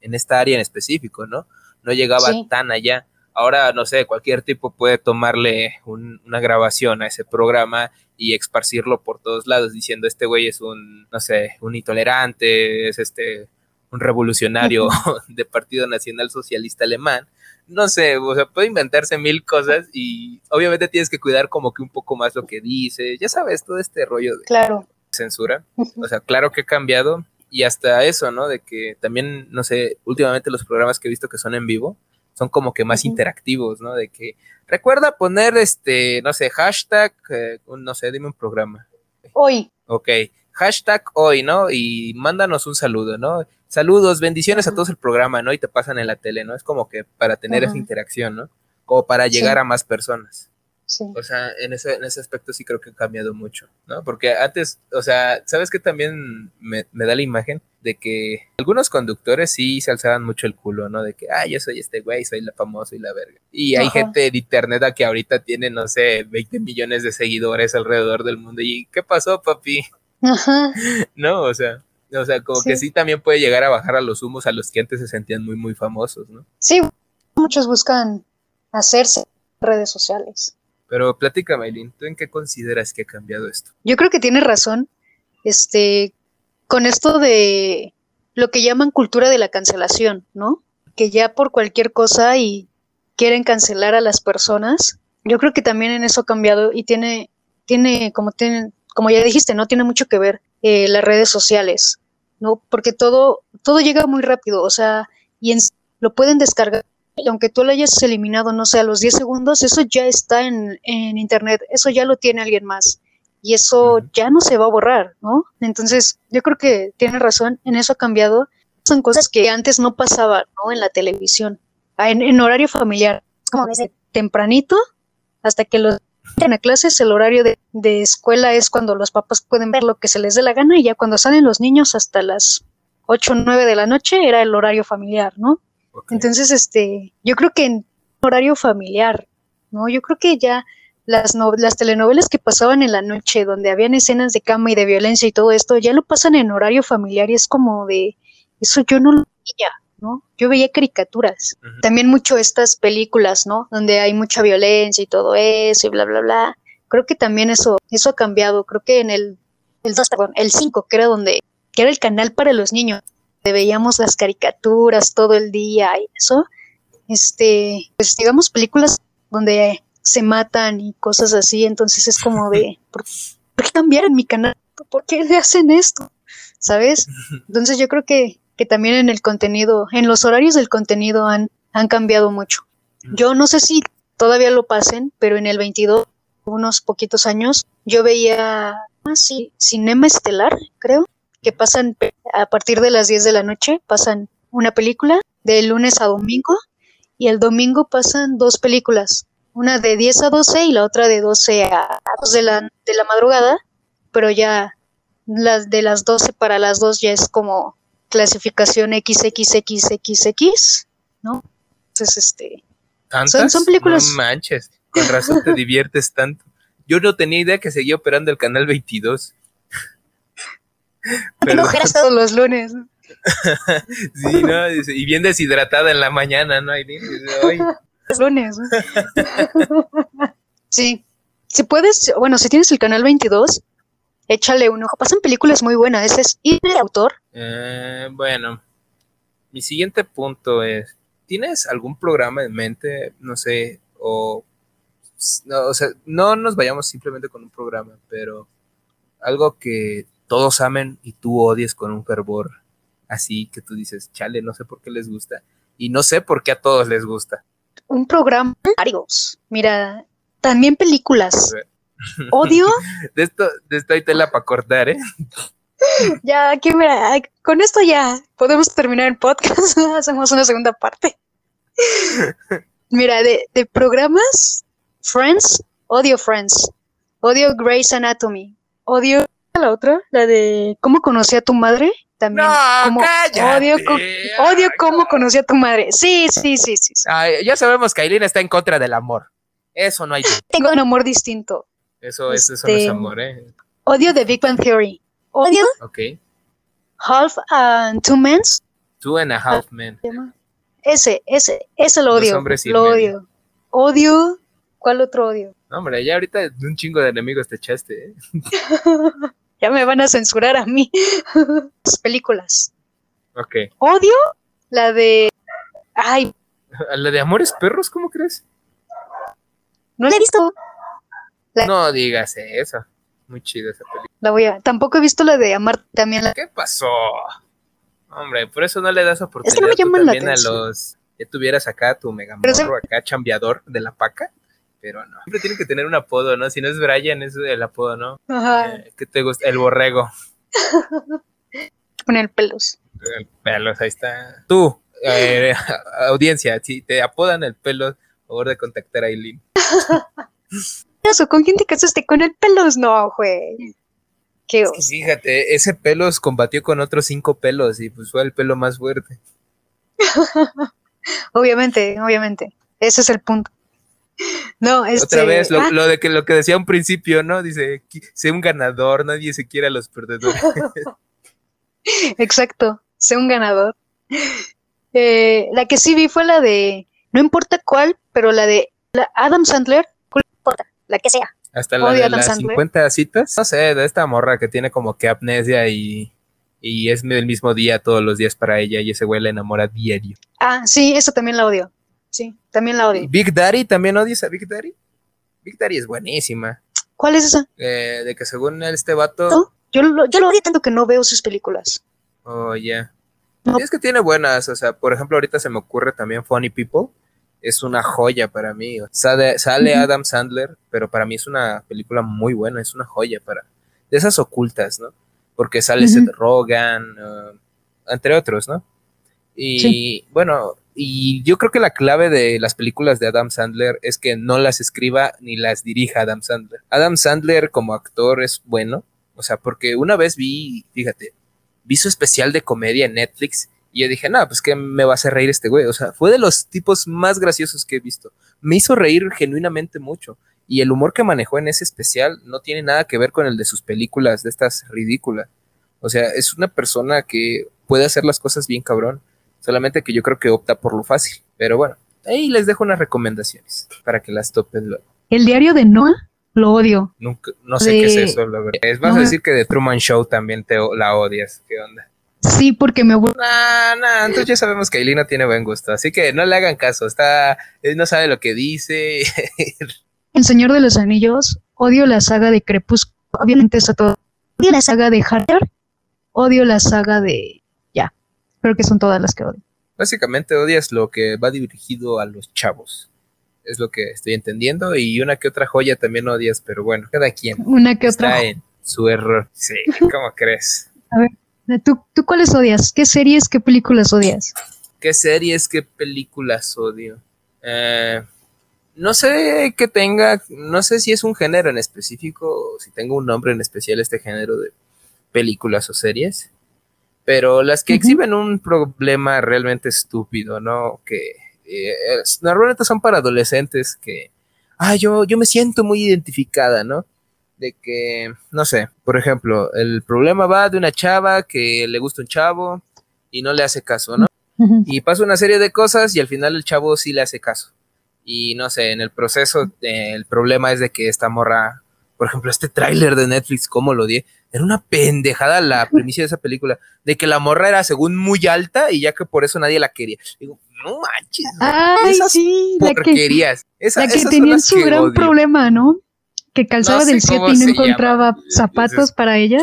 esta área en específico, ¿no? No llegaba tan allá. Ahora, no sé, cualquier tipo puede tomarle una grabación a ese programa y esparcirlo por todos lados diciendo este güey es un, no sé, un intolerante, es este, un revolucionario de Partido Nacional Socialista Alemán. No sé, o sea, puede inventarse mil cosas y obviamente tienes que cuidar como que un poco más lo que dice, ya sabes, todo este rollo de claro. censura. O sea, claro que ha cambiado y hasta eso, ¿no? De que también, no sé, últimamente los programas que he visto que son en vivo, son como que más interactivos, ¿no? De que recuerda poner este, no sé, hashtag, eh, no sé, dime un programa. Hoy. Ok, hashtag hoy, ¿no? Y mándanos un saludo, ¿no? Saludos, bendiciones a todos el programa, ¿no? Y te pasan en la tele, ¿no? Es como que para tener esa interacción, ¿no? Como para llegar a más personas. O sea, en ese, en ese aspecto sí creo que ha cambiado mucho, ¿no? Porque antes, o sea, ¿sabes qué también me, da la imagen? De que algunos conductores sí se alzaban mucho el culo, ¿no? De que, ah, yo soy este güey, soy la famosa y la verga. Y hay gente de internet que ahorita tiene, no sé, 20 millones de seguidores alrededor del mundo. ¿Y qué pasó, papi? Ajá. no, o sea, o sea, como que sí también puede llegar a bajar a los humos a los que antes se sentían muy, muy famosos, ¿no? Sí, muchos buscan hacerse redes sociales. Pero platícame, Aileen, ¿tú en qué consideras que ha cambiado esto? Yo creo que tienes razón. Este, con esto de lo que llaman cultura de la cancelación, ¿no? Que ya por cualquier cosa y quieren cancelar a las personas. Yo creo que también en eso ha cambiado y tiene, tiene, como tiene, como ya dijiste, no tiene mucho que ver eh, las redes sociales, ¿no? Porque todo, todo llega muy rápido, o sea, y lo pueden descargar y aunque tú lo hayas eliminado, no sé, a los 10 segundos, eso ya está en, Internet, eso ya lo tiene alguien más y eso ya no se va a borrar, ¿no? Entonces, yo creo que tiene razón, en eso ha cambiado. Son cosas que antes no pasaban, ¿no? En la televisión, en, horario familiar, como desde tempranito hasta que los en a clases, el horario de, de, escuela es cuando los papás pueden ver lo que se les dé la gana y ya cuando salen los niños hasta las 8 o 9 de la noche era el horario familiar, ¿no? Entonces, este, yo creo que en horario familiar, ¿no? Yo creo que ya las, las telenovelas que pasaban en la noche, donde habían escenas de cama y de violencia y todo esto, ya lo pasan en horario familiar y es como de, eso yo no lo veía, ¿no? Yo veía caricaturas. También mucho estas películas, ¿no? Donde hay mucha violencia y todo eso y bla, bla, bla. Creo que también eso, eso ha cambiado. Creo que en el, el 2, perdón, el 5, que era donde, que era el canal para los niños veíamos las caricaturas todo el día y eso, este, pues digamos películas donde se matan y cosas así, entonces es como de, ¿por, qué cambiar en mi canal? ¿Por qué le hacen esto? ¿Sabes? Entonces yo creo que, que también en el contenido, en los horarios del contenido han, han cambiado mucho. Yo no sé si todavía lo pasen, pero en el 22, unos poquitos años, yo veía, ah, sí, Cinema Estelar, creo, que pasan a partir de las 10 de la noche, pasan una película de lunes a domingo y el domingo pasan dos películas, una de 10 a 12 y la otra de 12 a 2 de la, de la madrugada, pero ya las de las 12 para las 2 ya es como clasificación XXXXX, ¿no? Entonces, este... Son, son películas... No manches, con razón te diviertes tanto. Yo no tenía idea que seguía operando el canal 22. Pero todos los lunes. sí, ¿no? Y bien deshidratada en la mañana, ¿no? Hoy. lunes. sí. Si puedes, bueno, si tienes el canal 22, échale un ojo. Pasan películas muy buenas. Ese es ¿Y el autor? Eh, bueno, mi siguiente punto es, ¿tienes algún programa en mente? No sé, o... No, o sea, no nos vayamos simplemente con un programa, pero algo que todos amen y tú odies con un fervor así que tú dices, chale, no sé por qué les gusta. Y no sé por qué a todos les gusta. Un programa, varios. Mira, también películas. Odio. de esto, de esto hay tela para cortar, ¿eh? ya, aquí mira, con esto ya podemos terminar el podcast. Hacemos una segunda parte. mira, de, de programas, Friends, odio Friends. Odio Grey's Anatomy. Odio la otra, la de cómo conocí a tu madre, también. como, odio, odio cómo conocí a tu madre. Sí, sí, sí, sí. ya sabemos que Aileen está en contra del amor. Eso no hay. Tengo un amor distinto. Eso, es, eso no es este, amor, ¿eh? Odio de Big Bang Theory. Odio. Ok. Half and Two Men. Two and a Half Men. ese, ese, ese lo odio. Lo odio. Odio. ¿Cuál otro odio? No, hombre, ya ahorita un chingo de enemigos te echaste, ¿eh? ya me van a censurar a mí. Las películas. Ok. Odio la de. Ay. ¿La de Amores Perros? ¿Cómo crees? No la he visto. No digas eso. Muy chida esa película. La voy a. Tampoco he visto la de Amar también. La... ¿Qué pasó? Hombre, por eso no le das oportunidad es que no me también a los. Ya tuvieras acá tu mega morro, acá chambeador de la paca. Pero no. Siempre tiene que tener un apodo, ¿no? Si no es Brian, es el apodo, ¿no? Ajá. Eh, ¿Qué te gusta? El borrego. Poner pelos. El pelos, ahí está. Tú, eh, audiencia, si te apodan el pelo, favor de contactar a Eileen. Eso, ¿con quién te casaste? ¿Con el pelos? No, güey. Qué fíjate, ese pelos combatió con otros cinco pelos y pues fue el pelo más fuerte. obviamente, obviamente. Ese es el punto. No, este, Otra vez, lo, ah. lo, de que lo que decía un principio, ¿no? Dice, sé un ganador, nadie se quiere a los perdedores. Exacto, sé un ganador. Eh, la que sí vi fue la de, no importa cuál, pero la de Adam Sandler, la que sea. Hasta la de las 50 citas. No sé, de esta morra que tiene como que amnesia y, y es el mismo día todos los días para ella y ese güey la enamora diario. Ah, sí, eso también la odio. Sí, también la odio. Big Daddy, ¿también odias a Big Daddy? Big Daddy es buenísima. ¿Cuál es esa? Eh, de que según este vato... Yo, lo, yo lo odio tanto que no veo sus películas. Oh, ya. Es que tiene buenas, o sea, por ejemplo, ahorita se me ocurre también Funny People. Es una joya para mí. Sale, sale Adam Sandler, pero para mí es una película muy buena, es una joya para. De esas ocultas, ¿no? Porque sale Seth Rogen, uh, entre otros, ¿no? Y bueno, y yo creo que la clave de las películas de Adam Sandler es que no las escriba ni las dirija Adam Sandler. Adam Sandler como actor es bueno, o sea, porque una vez vi, fíjate, vi su especial de comedia en Netflix y yo dije, no, pues que me va a hacer reír este güey. O sea, fue de los tipos más graciosos que he visto. Me hizo reír genuinamente mucho. Y el humor que manejó en ese especial no tiene nada que ver con el de sus películas, de estas ridículas. O sea, es una persona que puede hacer las cosas bien cabrón. Solamente que yo creo que opta por lo fácil. Pero bueno, ahí les dejo unas recomendaciones para que las topen luego. El diario de Noah lo odio. Nunca, no sé qué es eso, la verdad. Es, vas a decir que de Truman Show también te la odias. ¿Qué onda? Sí, porque me gusta. Nah, nah, entonces ya sabemos que Aileen tiene buen gusto, así que no le hagan caso, está, él no sabe lo que dice. El Señor de los Anillos, odio la saga de Crepúsculo, obviamente está todo. Odio la saga de Harry, odio la saga de... Ya, creo que son todas las que odio. Básicamente odias lo que va dirigido a los chavos es lo que estoy entendiendo. Y una que otra joya también odias, pero bueno, cada quien. Una que otra. Está en su error. Sí, ¿cómo crees? A ver, ¿tú, ¿tú cuáles odias? ¿Qué series, qué películas odias? ¿Qué series, qué películas odio? Eh, no sé que tenga, no sé si es un género en específico, o si tengo un nombre en especial este género de películas o series, pero las que exhiben un problema realmente estúpido, ¿no? Que eh, normalmente son para adolescentes que, ah, yo, yo me siento muy identificada, ¿no? De que, no sé, por ejemplo, el problema va de una chava que le gusta un chavo y no le hace caso, ¿no? Y pasa una serie de cosas y al final el chavo sí le hace caso. Y no sé, en el proceso eh, el problema es de que esta morra, por ejemplo, este tráiler de Netflix, ¿cómo lo di? Era una pendejada la primicia de esa película, de que la morra era según muy alta y ya que por eso nadie la quería. Digo, no manches. Ay, esas sí, porquerías. La que, tenía su gran problema, ¿no? Que calzaba del 7 y no encontraba zapatos para ella.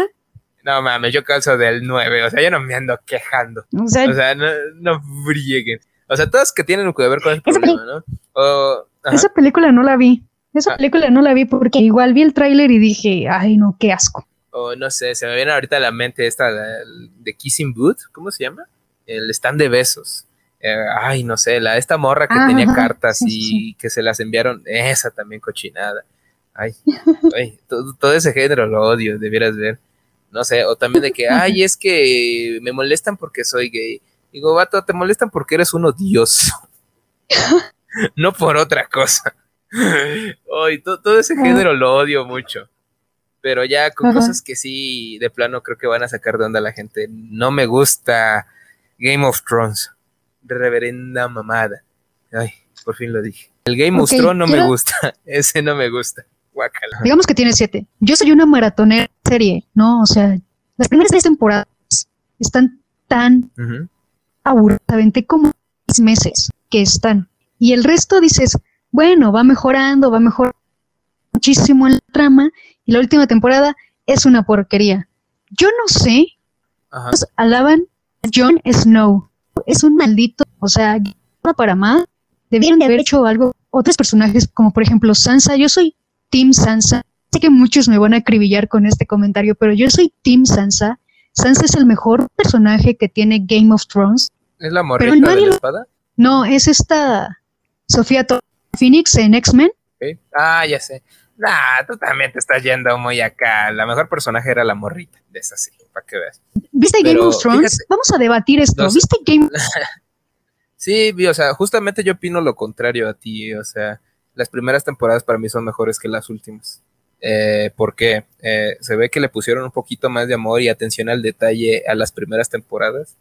No mames, yo calzo del 9, o sea, yo no me ando quejando. O sea, no, no brieguen. O sea, todas que tienen que ver con ese problema, ¿no? esa película no la vi. Esa ah. película no la vi porque igual vi el tráiler y dije, ay no, qué asco. O no sé, se me viene ahorita a la mente esta de Kissing Booth, ¿cómo se llama? El stand de besos. Eh, ay, no sé, la esta morra que ah, tenía cartas y que se las enviaron, esa también cochinada. Ay, ay todo, ese género lo odio, debieras ver. No sé, o también de que, ay, es que me molestan porque soy gay. Digo, vato, te molestan porque eres un odioso. no por otra cosa. Ay, todo ese género lo odio mucho. Pero ya con cosas que sí, de plano, creo que van a sacar de onda a la gente. No me gusta Game of Thrones reverenda mamada. Ay, por fin lo dije. El Game of Thrones no me gusta, ese no me gusta. Guácala. Digamos que tiene siete. Yo soy una maratonera serie, ¿no? O sea, las primeras tres temporadas están tan uh como seis meses que están. Y el resto dices, bueno, va mejorando, va mejorando muchísimo en la trama. Y la última temporada es una porquería. Yo no sé. Alaban a Jon Snow. Es un maldito, o sea, para más. Debieron de haber hecho algo. Otros personajes, como por ejemplo Sansa. Yo soy Team Sansa. Sé que muchos me van a acribillar con este comentario, pero yo soy Team Sansa. Sansa es el mejor personaje que tiene Game of Thrones. ¿Es la morrita de la espada? No, es esta Sofía Phoenix en X-Men. Ah, ya sé. Nah, tú también te estás yendo muy acá. La mejor personaje era la morrita de esa sí, para que veas. ¿Viste Game of Thrones? Vamos a debatir esto. ¿Viste Game Sí, o sea, justamente yo opino lo contrario a ti. O sea, las primeras temporadas para mí son mejores que las últimas. Eh, porque eh, se ve que le pusieron un poquito más de amor y atención al detalle a las primeras temporadas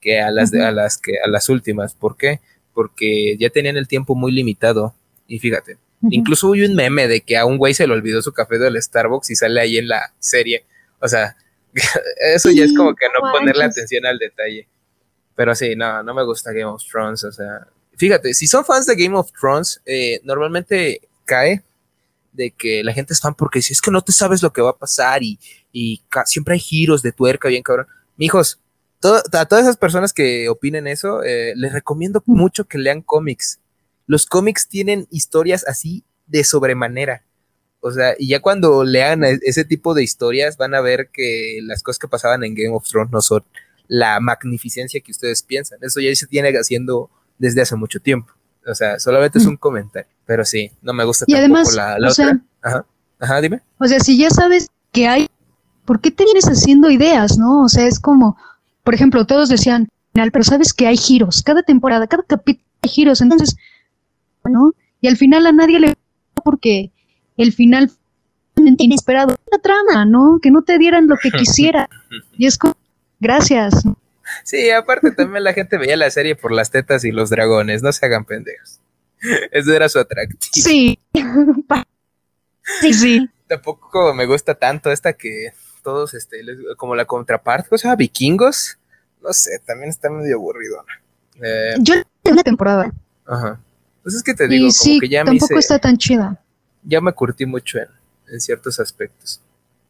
que a las, a las, que, a las últimas. ¿Por qué? Porque ya tenían el tiempo muy limitado. Y fíjate, incluso hubo un meme de que a un güey se le olvidó su café del Starbucks y sale ahí en la serie. O sea, eso ya es como que no ponerle atención al detalle. Pero sí, no, no me gusta Game of Thrones. O sea, fíjate, si son fans de Game of Thrones, eh, normalmente cae de que la gente es fan porque si es que no te sabes lo que va a pasar y, y siempre hay giros de tuerca bien cabrón. Mijos, a todas esas personas que opinen eso, eh, les recomiendo mucho que lean cómics. Los cómics tienen historias así de sobremanera. O sea, y ya cuando lean e, ese tipo de historias van a ver que las cosas que pasaban en Game of Thrones no son la magnificencia que ustedes piensan. Eso ya se tiene haciendo desde hace mucho tiempo. O sea, solamente es un comentario. Pero sí, no me gusta tampoco la, otra. Ajá. Ajá, dime. O sea, si ya sabes que hay, ¿por qué te vienes haciendo ideas, no? O sea, es como, por ejemplo, todos decían, pero sabes que hay giros, cada temporada, cada capítulo hay giros, entonces, ¿no? Y al final a nadie le porque el final inesperado, la trama, ¿no? Que no te dieran lo que quisiera. Y es como, gracias. Sí, aparte también la gente veía la serie por las tetas y los dragones, no se hagan pendejos. Eso era su atractivo. Sí. sí, sí. Tampoco me gusta tanto esta que todos, este, como la contraparte, o sea, vikingos, no sé, también está medio aburrido. Eh, Yo una temporada. Ajá. Pues es que te digo, como que ya tampoco está tan chida. Ya me curtí mucho en, en ciertos aspectos.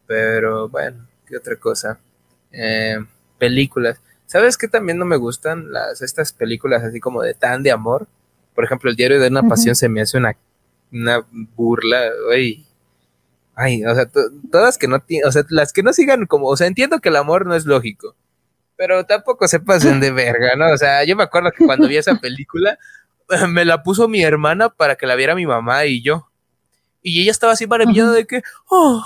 Pero bueno, ¿qué otra cosa? Eh, películas. ¿Sabes qué también no me gustan las estas películas así como de tan de amor? Por ejemplo, el diario de una pasión se me hace una, una burla, güey. Ay, o sea, todas que no o sea, las que no sigan como, o sea, entiendo que el amor no es lógico, pero tampoco se pasen de verga, ¿no? O sea, yo me acuerdo que cuando vi esa película, me la puso mi hermana para que la viera mi mamá y yo. Y ella estaba así maravillada de que, oh,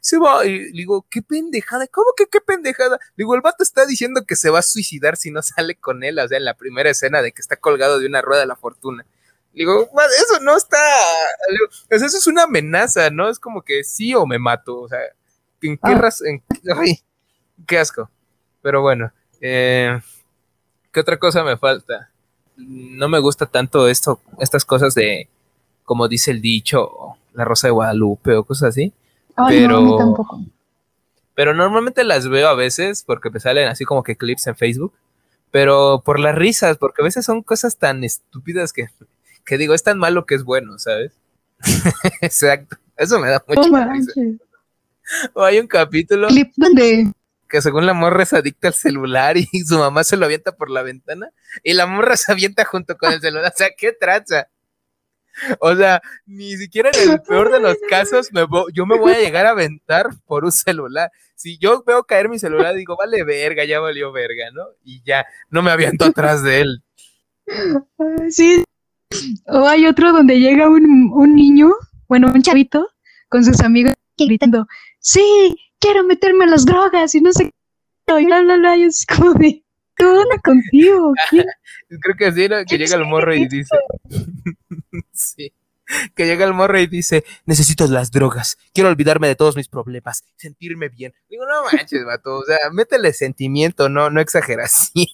se va. Y digo, qué pendejada. ¿Cómo que qué pendejada? Digo, el vato está diciendo que se va a suicidar si no sale con él. O sea, en la primera escena de que está colgado de una rueda de la fortuna. Digo, eso no está. eso es una amenaza, ¿no? Es como que sí o me mato. O sea, ¿en qué ah. razón? Ay, qué asco. Pero bueno, eh, ¿qué otra cosa me falta? No me gusta tanto esto, estas cosas de, como dice el dicho, la rosa de Guadalupe o cosas así. pero, tampoco. Pero normalmente las veo a veces porque me salen así como que clips en Facebook. Pero por las risas, porque a veces son cosas tan estúpidas que que digo, es tan malo que es bueno, ¿sabes? Exacto. Eso me da mucha risa. O hay un capítulo que según la morra es adicta al celular y su mamá se lo avienta por la ventana y la morra se avienta junto con el celular. O sea, ¿qué traza? O sea, ni siquiera en el peor de los casos me yo me voy a llegar a aventar por un celular. Si yo veo caer mi celular, digo, vale verga, ya valió verga, ¿no? Y ya, no me aviento atrás de él. Sí, o hay otro donde llega un, un niño, bueno, un chavito, con sus amigos gritando, sí, quiero meterme a las drogas y no sé qué, y bla, bla, bla, y es como de, ¿qué onda contigo? Creo que así era, que llega el morro y dice, sí, que llega el morro y dice, necesito las drogas, quiero olvidarme de todos mis problemas, sentirme bien. Digo, no manches, vato, o sea, métele sentimiento, no, no exageración.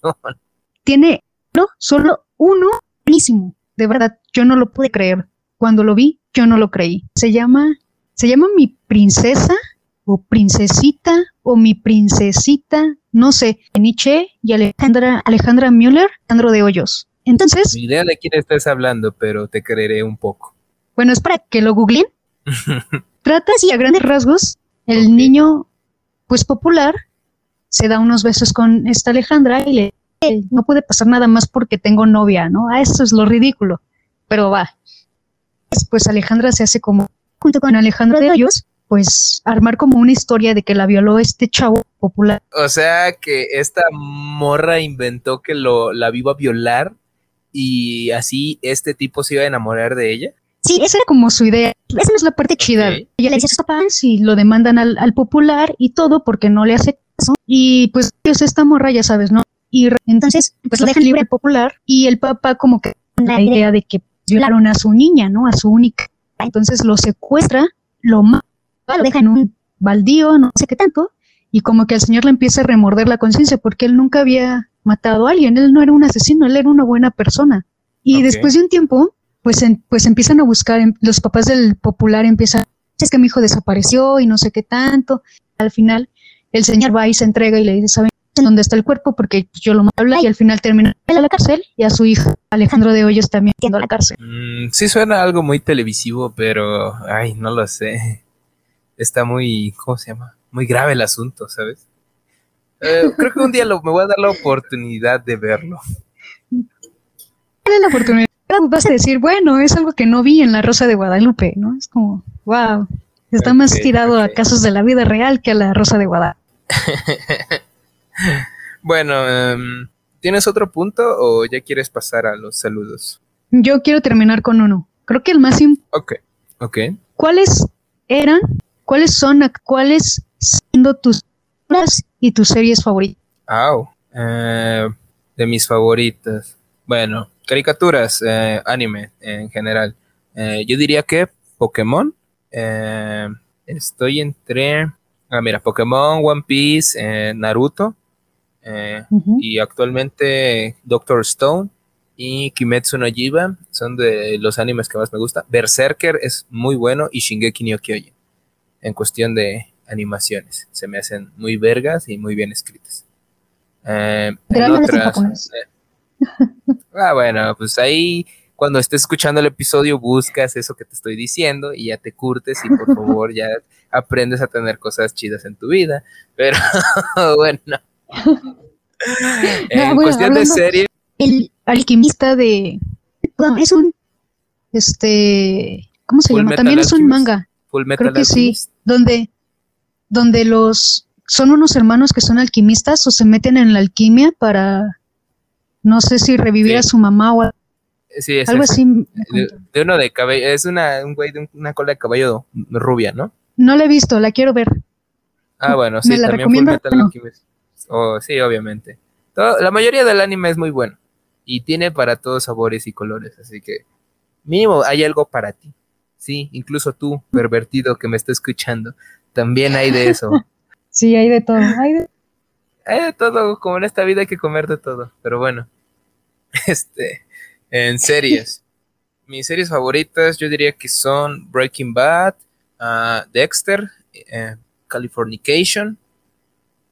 Tiene No, solo uno, buenísimo. De verdad, yo no lo pude creer. Cuando lo vi, yo no lo creí. Se llama, se llama Mi Princesa o Princesita o Mi Princesita, no sé, Nietzsche y Alejandra, Alejandra Müller, Alejandro de Hoyos. Entonces. Mi idea de quién estás hablando, pero te creeré un poco. Bueno, es para que lo googleen. Trata así a grandes rasgos. El niño, pues popular, se da unos besos con esta Alejandra y le no puede pasar nada más porque tengo novia, ¿no? Ah, eso es lo ridículo. Pero va. Pues Alejandra se hace como, junto con Alejandra de Hoyos, pues armar como una historia de que la violó este chavo popular. O sea que esta morra inventó que lo, la viva a violar y así este tipo se iba a enamorar de ella. Sí, esa era como su idea. Esa es la parte chida. Ella le dice a sus papás y lo demandan al, al, popular y todo porque no le hace caso. Y pues es esta morra, ya sabes, ¿no? Y entonces pues lo dejan libre al popular y el papá como que la idea de que violaron a su niña, ¿no? A su única. Entonces lo secuestra, lo mata lo deja en un baldío, no sé qué tanto, y como que al señor le empieza a remorder la conciencia porque él nunca había matado a alguien, él no era un asesino, él era una buena persona. Y después de un tiempo, pues, pues empiezan a buscar, em, los papás del popular empiezan, es que mi hijo desapareció y no sé qué tanto. Al final, el señor va y se entrega y le dice, ¿saben dónde está el cuerpo? Porque yo lo maté y al final termina en la cárcel y a su hijo, Alejandro de Hoyos, también yendo a la cárcel. Mm, sí suena algo muy televisivo, pero, ay, no lo sé está muy, ¿cómo se llama? Muy grave el asunto, ¿sabes? Eh, creo que un día lo, me voy a dar la oportunidad de verlo. Dale la oportunidad. Vas a decir, bueno, es algo que no vi en La Rosa de Guadalupe, ¿no? Es como, wow, está más tirado a casos de la vida real que a La Rosa de Guadalupe. bueno, em, ¿tienes otro punto o ya quieres pasar a los saludos? Yo quiero terminar con uno. Creo que el más importante. Ok, ok. ¿Cuáles eran ¿Cuáles son actuales siendo tus y tus series favoritas? Eh, de mis favoritas. Bueno, caricaturas, eh, anime en general. Eh, yo diría que Pokémon. estoy entre. Ah, mira, Pokémon, One Piece, Naruto. Y actualmente Doctor Stone y Kimetsu no Jiba son de los animes que más me gusta. Berserker es muy bueno y Shingeki no Kyojin en cuestión de animaciones. Se me hacen muy vergas y muy bien escritas. Eh, otras, eh, ah, bueno, pues ahí cuando estés escuchando el episodio buscas eso que te estoy diciendo y ya te curtes y por favor ya aprendes a tener cosas chidas en tu vida. Pero bueno. en cuestión de serie. El alquimista de... Es un... Este... ¿Cómo se llama? También es un manga. Creo que sí, donde, donde los son unos hermanos que son alquimistas o se meten en la alquimia para, no sé si revivir a su mamá o algo así. De, uno de cabello, es una, un güey de una cola de caballo rubia, ¿no? No la he visto, la quiero ver. Ah, bueno, sí, también Full Metal. Oh, sí, obviamente. la mayoría del anime es muy bueno y tiene para todos sabores y colores, así que mínimo hay algo para ti. Sí, incluso tú, pervertido que me está escuchando, también hay de eso. sí, hay de todo. Hay de... hay de todo, como en esta vida hay que comer de todo. Pero bueno, este, en series. Mis series favoritas yo diría que son Breaking Bad, uh, Dexter, eh, Californication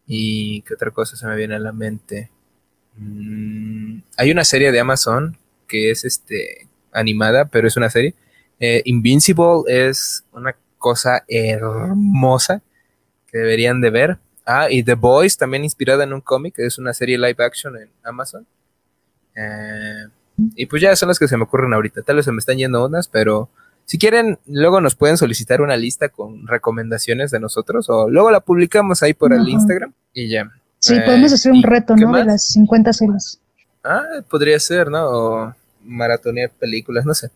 y qué otra cosa se me viene a la mente. Mm, hay una serie de Amazon que es este animada, pero es una serie eh, Invincible es una cosa hermosa que deberían de ver. Ah, y The Boys, también inspirada en un cómic, es una serie live action en Amazon. Eh, y pues ya son las que se me ocurren ahorita. Tal vez se me están yendo unas, pero si quieren, luego nos pueden solicitar una lista con recomendaciones de nosotros o luego la publicamos ahí por el Instagram y ya. Sí, podemos hacer un reto, ¿no? De las 50 series. Ah, podría ser, ¿no? O maratonear películas, no sé.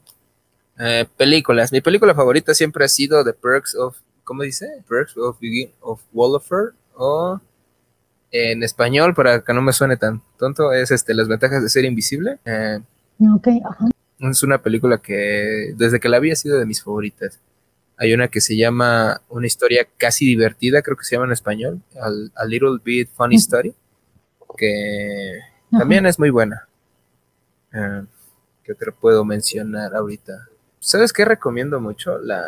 Eh, películas. Mi película favorita siempre ha sido The Perks of, ¿cómo dice? Perks of, of Wallofer o en español, para que no me suene tan tonto, es este Las ventajas de ser invisible. Eh, es una película que desde que la vi ha sido de mis favoritas. Hay una que se llama Una historia casi divertida, creo que se llama en español, A, Little Bit Funny Story, que también es muy buena. Ah, ¿Qué otro puedo mencionar ahorita? ¿Sabes qué recomiendo mucho? La,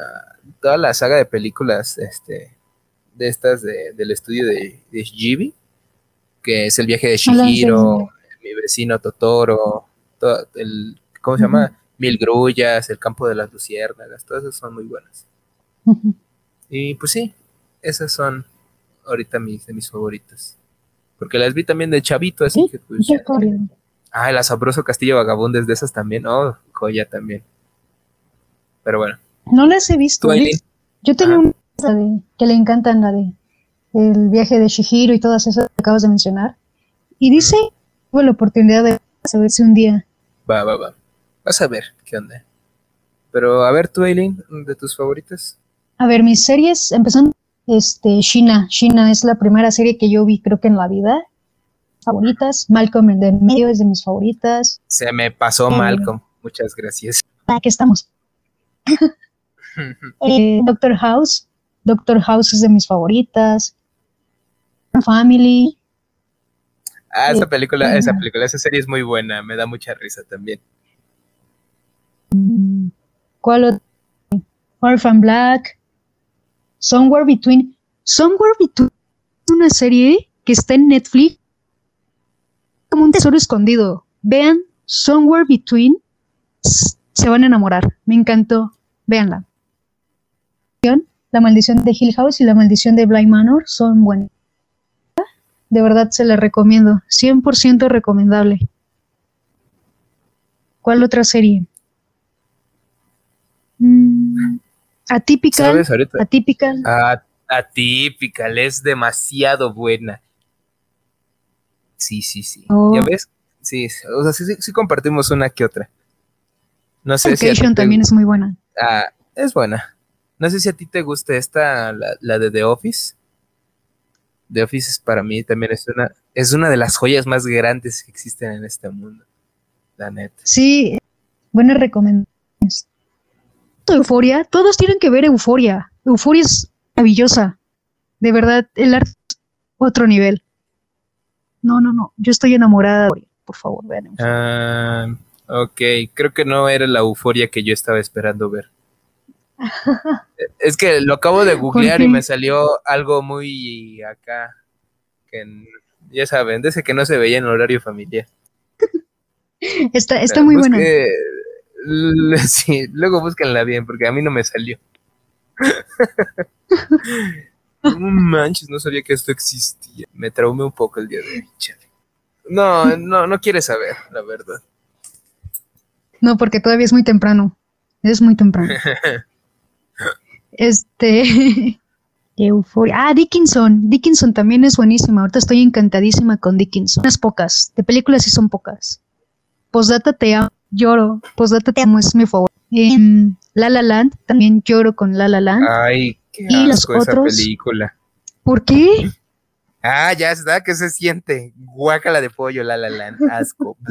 toda la saga de películas este, de estas del estudio de, de que es el viaje de Shihiro, mi vecino Totoro, todo el, ¿cómo se llama? Mil grullas, el campo de las luciérnagas, todas esas son muy buenas. Y pues sí, esas son ahorita mis, de mis favoritas. Porque las vi también de chavito, así que pues... Ah, el asombroso Castillo Vagabundes de esas también, oh, joya también. Pero bueno. No las he visto. Yo tengo una de, que le encantan la de el viaje de Shihiro y todas esas que acabas de mencionar. Y dice, tuve la oportunidad de saber si un día. Va, va, va. Vas a ver qué onda. Pero a ver tú, Eileen, de tus favoritas. A ver, mis series, empezando, este, Shina. Shina es la primera serie que yo vi, creo que en la vida. Favoritas. Malcolm, el de medio, es de mis favoritas. Se me pasó eh, Malcolm. Muchas gracias. Aquí estamos. Eh, Doctor House. Doctor House es de mis favoritas. Family. Ah, esa película, esa película, esa serie es muy buena, me da mucha risa también. Mm, ¿Cuál otro? Orphan Black. Somewhere Between. Somewhere Between es una serie que está en Netflix como un tesoro escondido. Vean Somewhere Between. Se van a enamorar. Me encantó. Véanla. La maldición de Hill House y la maldición de Bly Manor son buenas. De verdad se las recomiendo. 100% recomendable. ¿Cuál otra serie? Mm, atípica. Atípica. atípica, es demasiado buena. Sí, sí, sí. Oh. ¿Ya ves? Sí, o sea, sí, sí, compartimos una que otra. No sé si también es muy buena. Ah, es buena. No sé si a ti te gusta esta, la, de The Office. The Office es para mí también es una, es una de las joyas más grandes que existen en este mundo. La neta. Sí, buenas recomendaciones. Euforia, todos tienen que ver Euforia. Euforia es maravillosa. De verdad, el arte es otro nivel. No, no, no. Yo estoy enamorada de Por favor, vean. Ah, ok, creo que no era la euforia que yo estaba esperando ver. es que lo acabo de googlear y me salió algo muy acá. Que ya saben, desde que no se veía en horario familiar. Está, está muy buena. Sí, luego búsquenla bien, porque a mí no me salió. no manches, no sabía que esto existía. Me traumé un poco el día de hoy, No, no, no quieres saber, la verdad. No, porque todavía es muy temprano. Es muy temprano. Este. Euforia. Ah, Dickinson. Dickinson también es buenísima. Ahorita estoy encantadísima con Dickinson. Unas pocas. De películas sí son pocas. Postdata te amo. Lloro. Postdata te amo es mi favorito. En La La Land también lloro con La La Land. Ay, qué y asco esa película. ¿Por qué? Ah, ya está, ¿qué se siente? Guácala de pollo, La La Land. Asco.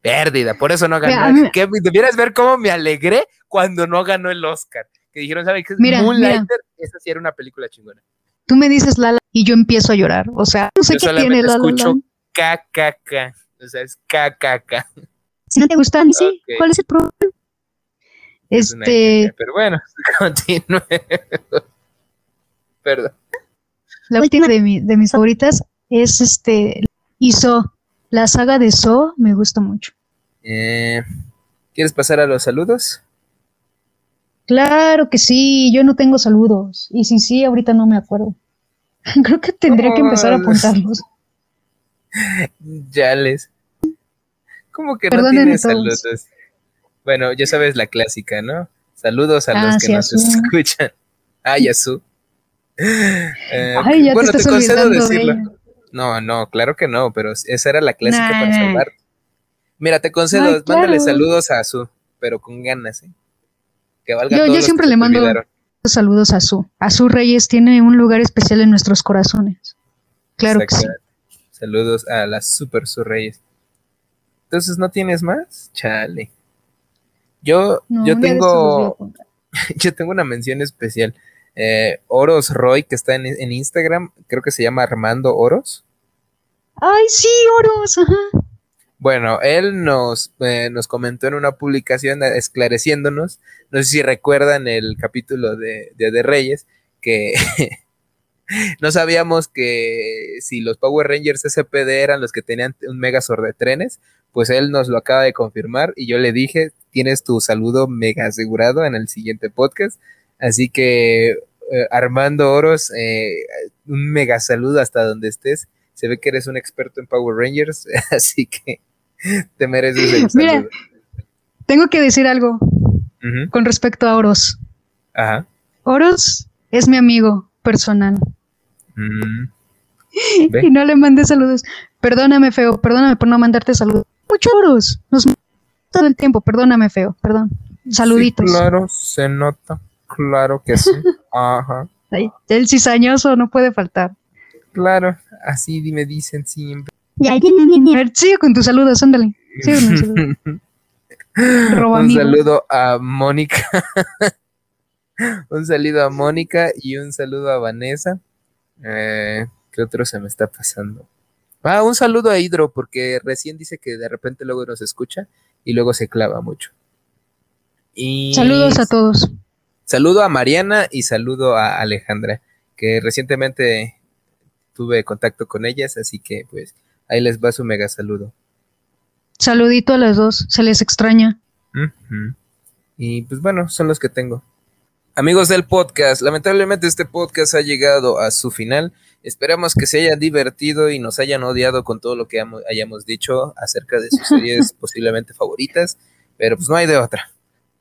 Pérdida, por eso no ganó. debieras ver cómo me alegré cuando no ganó el Oscar. Que dijeron, ¿sabes qué? Mira, Moonlighter, esa sí era una película chingona. Tú me dices Lala y yo empiezo a llorar. O sea, no sé qué tiene Lala. escucho KKK. O sea, es KKK. Si no te gustan, sí. ¿Cuál es el problema? este. Pero bueno, continúe. Perdón. La última de, mi, de mis favoritas es este. Hizo la saga de So me gusta mucho. Eh, ¿Quieres pasar a los saludos? Claro que sí, yo no tengo saludos. Y si sí, ahorita no me acuerdo. Creo que tendría que empezar a apuntarlos. ya les. ¿Cómo que no tienes saludos? Bueno, ya sabes la clásica, ¿no? Saludos a los ah, que nos escuchan. Ay, Azú. Eh, Ay, ya bueno, te, concedo decirlo. No, no, claro que no, pero esa era la clásica para salvar. Mira, te concedo, mándale saludos a Azú, pero con ganas, ¿eh? Que valga yo, yo siempre le mando saludos a Azú. Azú Reyes tiene un lugar especial en nuestros corazones. Claro que sí. Saludos a las Super Su Reyes. Entonces, ¿no tienes más? Chale. Yo, yo tengo. yo tengo una mención especial. Eh, Oros Roy, que está en, Instagram, creo que se llama Armando Oros. Ay, sí, Oros, ajá. Bueno, él nos, eh, nos comentó en una publicación esclareciéndonos, no sé si recuerdan el capítulo de, de, Reyes, que no sabíamos que si los Power Rangers SPD eran los que tenían un Megazord de trenes, pues él nos lo acaba de confirmar y yo le dije, tienes tu saludo mega asegurado en el siguiente podcast, así que eh, Armando Oros, eh, un mega saludo hasta donde estés. Se ve que eres un experto en Power Rangers, así que te mereces el Mira, tengo que decir algo con respecto a Oros. Ajá. Oros es mi amigo personal. Mm. Y no le mandé saludos. Perdóname, feo, perdóname por no mandarte saludos. Mucho Oros. Nos todo el tiempo, perdóname, feo, perdón. Saluditos. claro, se nota. Claro que sí. Ajá. el cizañoso no puede faltar. Claro, así me dicen siempre. A ver, sigue con tus saludos, ándale. un saludo a Mónica. un saludo a Mónica y un saludo a Vanessa. Eh, ¿Qué otro se me está pasando? Ah, un saludo a Hidro, porque recién dice que de repente luego nos escucha y luego se clava mucho. Y... Saludos a todos. Saludo a Mariana y saludo a Alejandra, que recientemente tuve contacto con ellas, así que pues ahí les va su mega saludo. Saludito a las dos, se les extraña. Y pues bueno, son los que tengo. Amigos del podcast, lamentablemente este podcast ha llegado a su final. Esperamos que se hayan divertido y nos hayan odiado con todo lo que hayamos dicho acerca de sus series posiblemente favoritas, pero pues no hay de otra.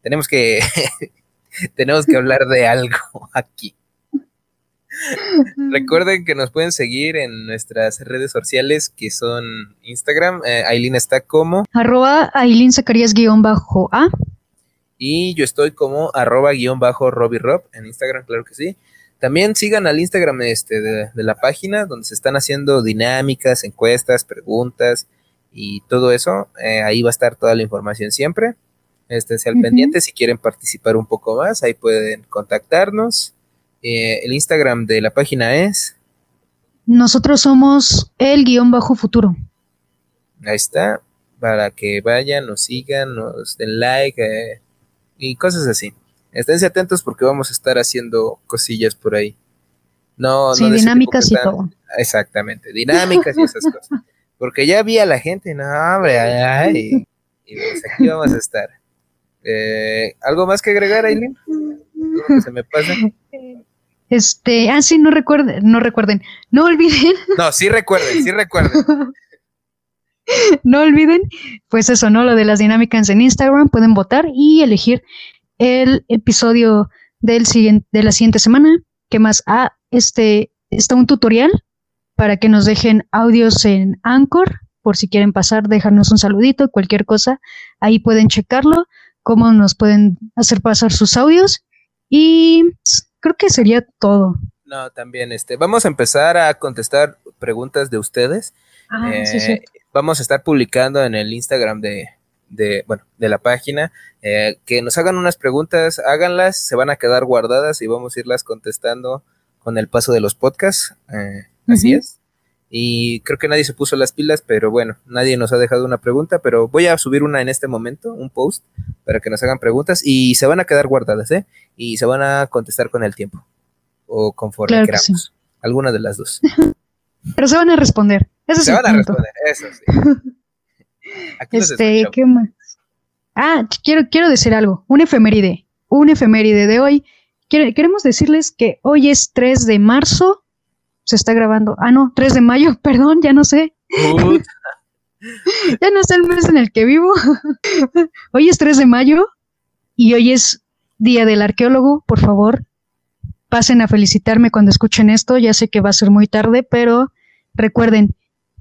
Tenemos que tenemos que hablar de algo aquí. Recuerden que nos pueden seguir en nuestras redes sociales que son Instagram, eh, Aileen está como arroba Aileen guion bajo A y yo estoy como arroba guion bajo Robbie Rob en Instagram, claro que sí. También sigan al Instagram este, de, la página donde se están haciendo dinámicas, encuestas, preguntas y todo eso. Eh, ahí va a estar toda la información siempre. Estén al pendiente si quieren participar un poco más, ahí pueden contactarnos. Eh, el Instagram de la página es. Nosotros somos el guion bajo futuro. Ahí está, para que vayan, nos sigan, nos den like eh, y cosas así. Esténse atentos porque vamos a estar haciendo cosillas por ahí. No, sí, dinámicas y todo. Exactamente, dinámicas y esas cosas. Porque ya vi a la gente, no, hombre, ay, y pues aquí vamos a estar. Eh, ¿Algo más que agregar, Aileen? se me pasa? Este, ah, sí, no recuerden, no recuerden, no olviden. No, sí recuerden, sí recuerden. no olviden, pues eso, ¿no? Lo de las dinámicas en Instagram, pueden votar y elegir el episodio del siguiente, de la siguiente semana. ¿Qué más? Ah, este, está un tutorial para que nos dejen audios en Anchor, por si quieren pasar, dejarnos un saludito, cualquier cosa, ahí pueden checarlo cómo nos pueden hacer pasar sus audios y creo que sería todo. No, también este, vamos a empezar a contestar preguntas de ustedes. Ah, eh, vamos a estar publicando en el Instagram de, de bueno, de la página, eh, que nos hagan unas preguntas, háganlas, se van a quedar guardadas y vamos a irlas contestando con el paso de los podcasts. Eh, así es. Y creo que nadie se puso las pilas, pero bueno, nadie nos ha dejado una pregunta, pero voy a subir una en este momento, un post, para que nos hagan preguntas y se van a quedar guardadas, ¿eh? Y se van a contestar con el tiempo o conforme queramos. Alguna de las dos. pero se van a responder. Eso se van a responder, eso sí. este, ¿qué más? Ah, quiero, quiero decir algo. Un efeméride. Un efeméride de hoy. Queremos decirles que hoy es 3 de marzo se está grabando. Ah, no, 3 de mayo, perdón, ya no sé. ya no sé el mes en el que vivo. hoy es 3 de mayo y hoy es Día del Arqueólogo. Por favor, pasen a felicitarme cuando escuchen esto. Ya sé que va a ser muy tarde, pero recuerden,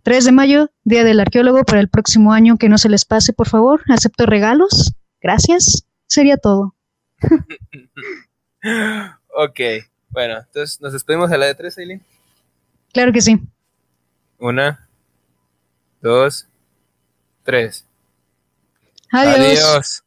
3 de mayo, Día del Arqueólogo, para el próximo año que no se les pase, por favor. Acepto regalos. Gracias. Sería todo. ok, bueno, entonces nos despedimos a la de 3, Aileen. Claro que sí. Una, dos, tres. Adiós. Adiós.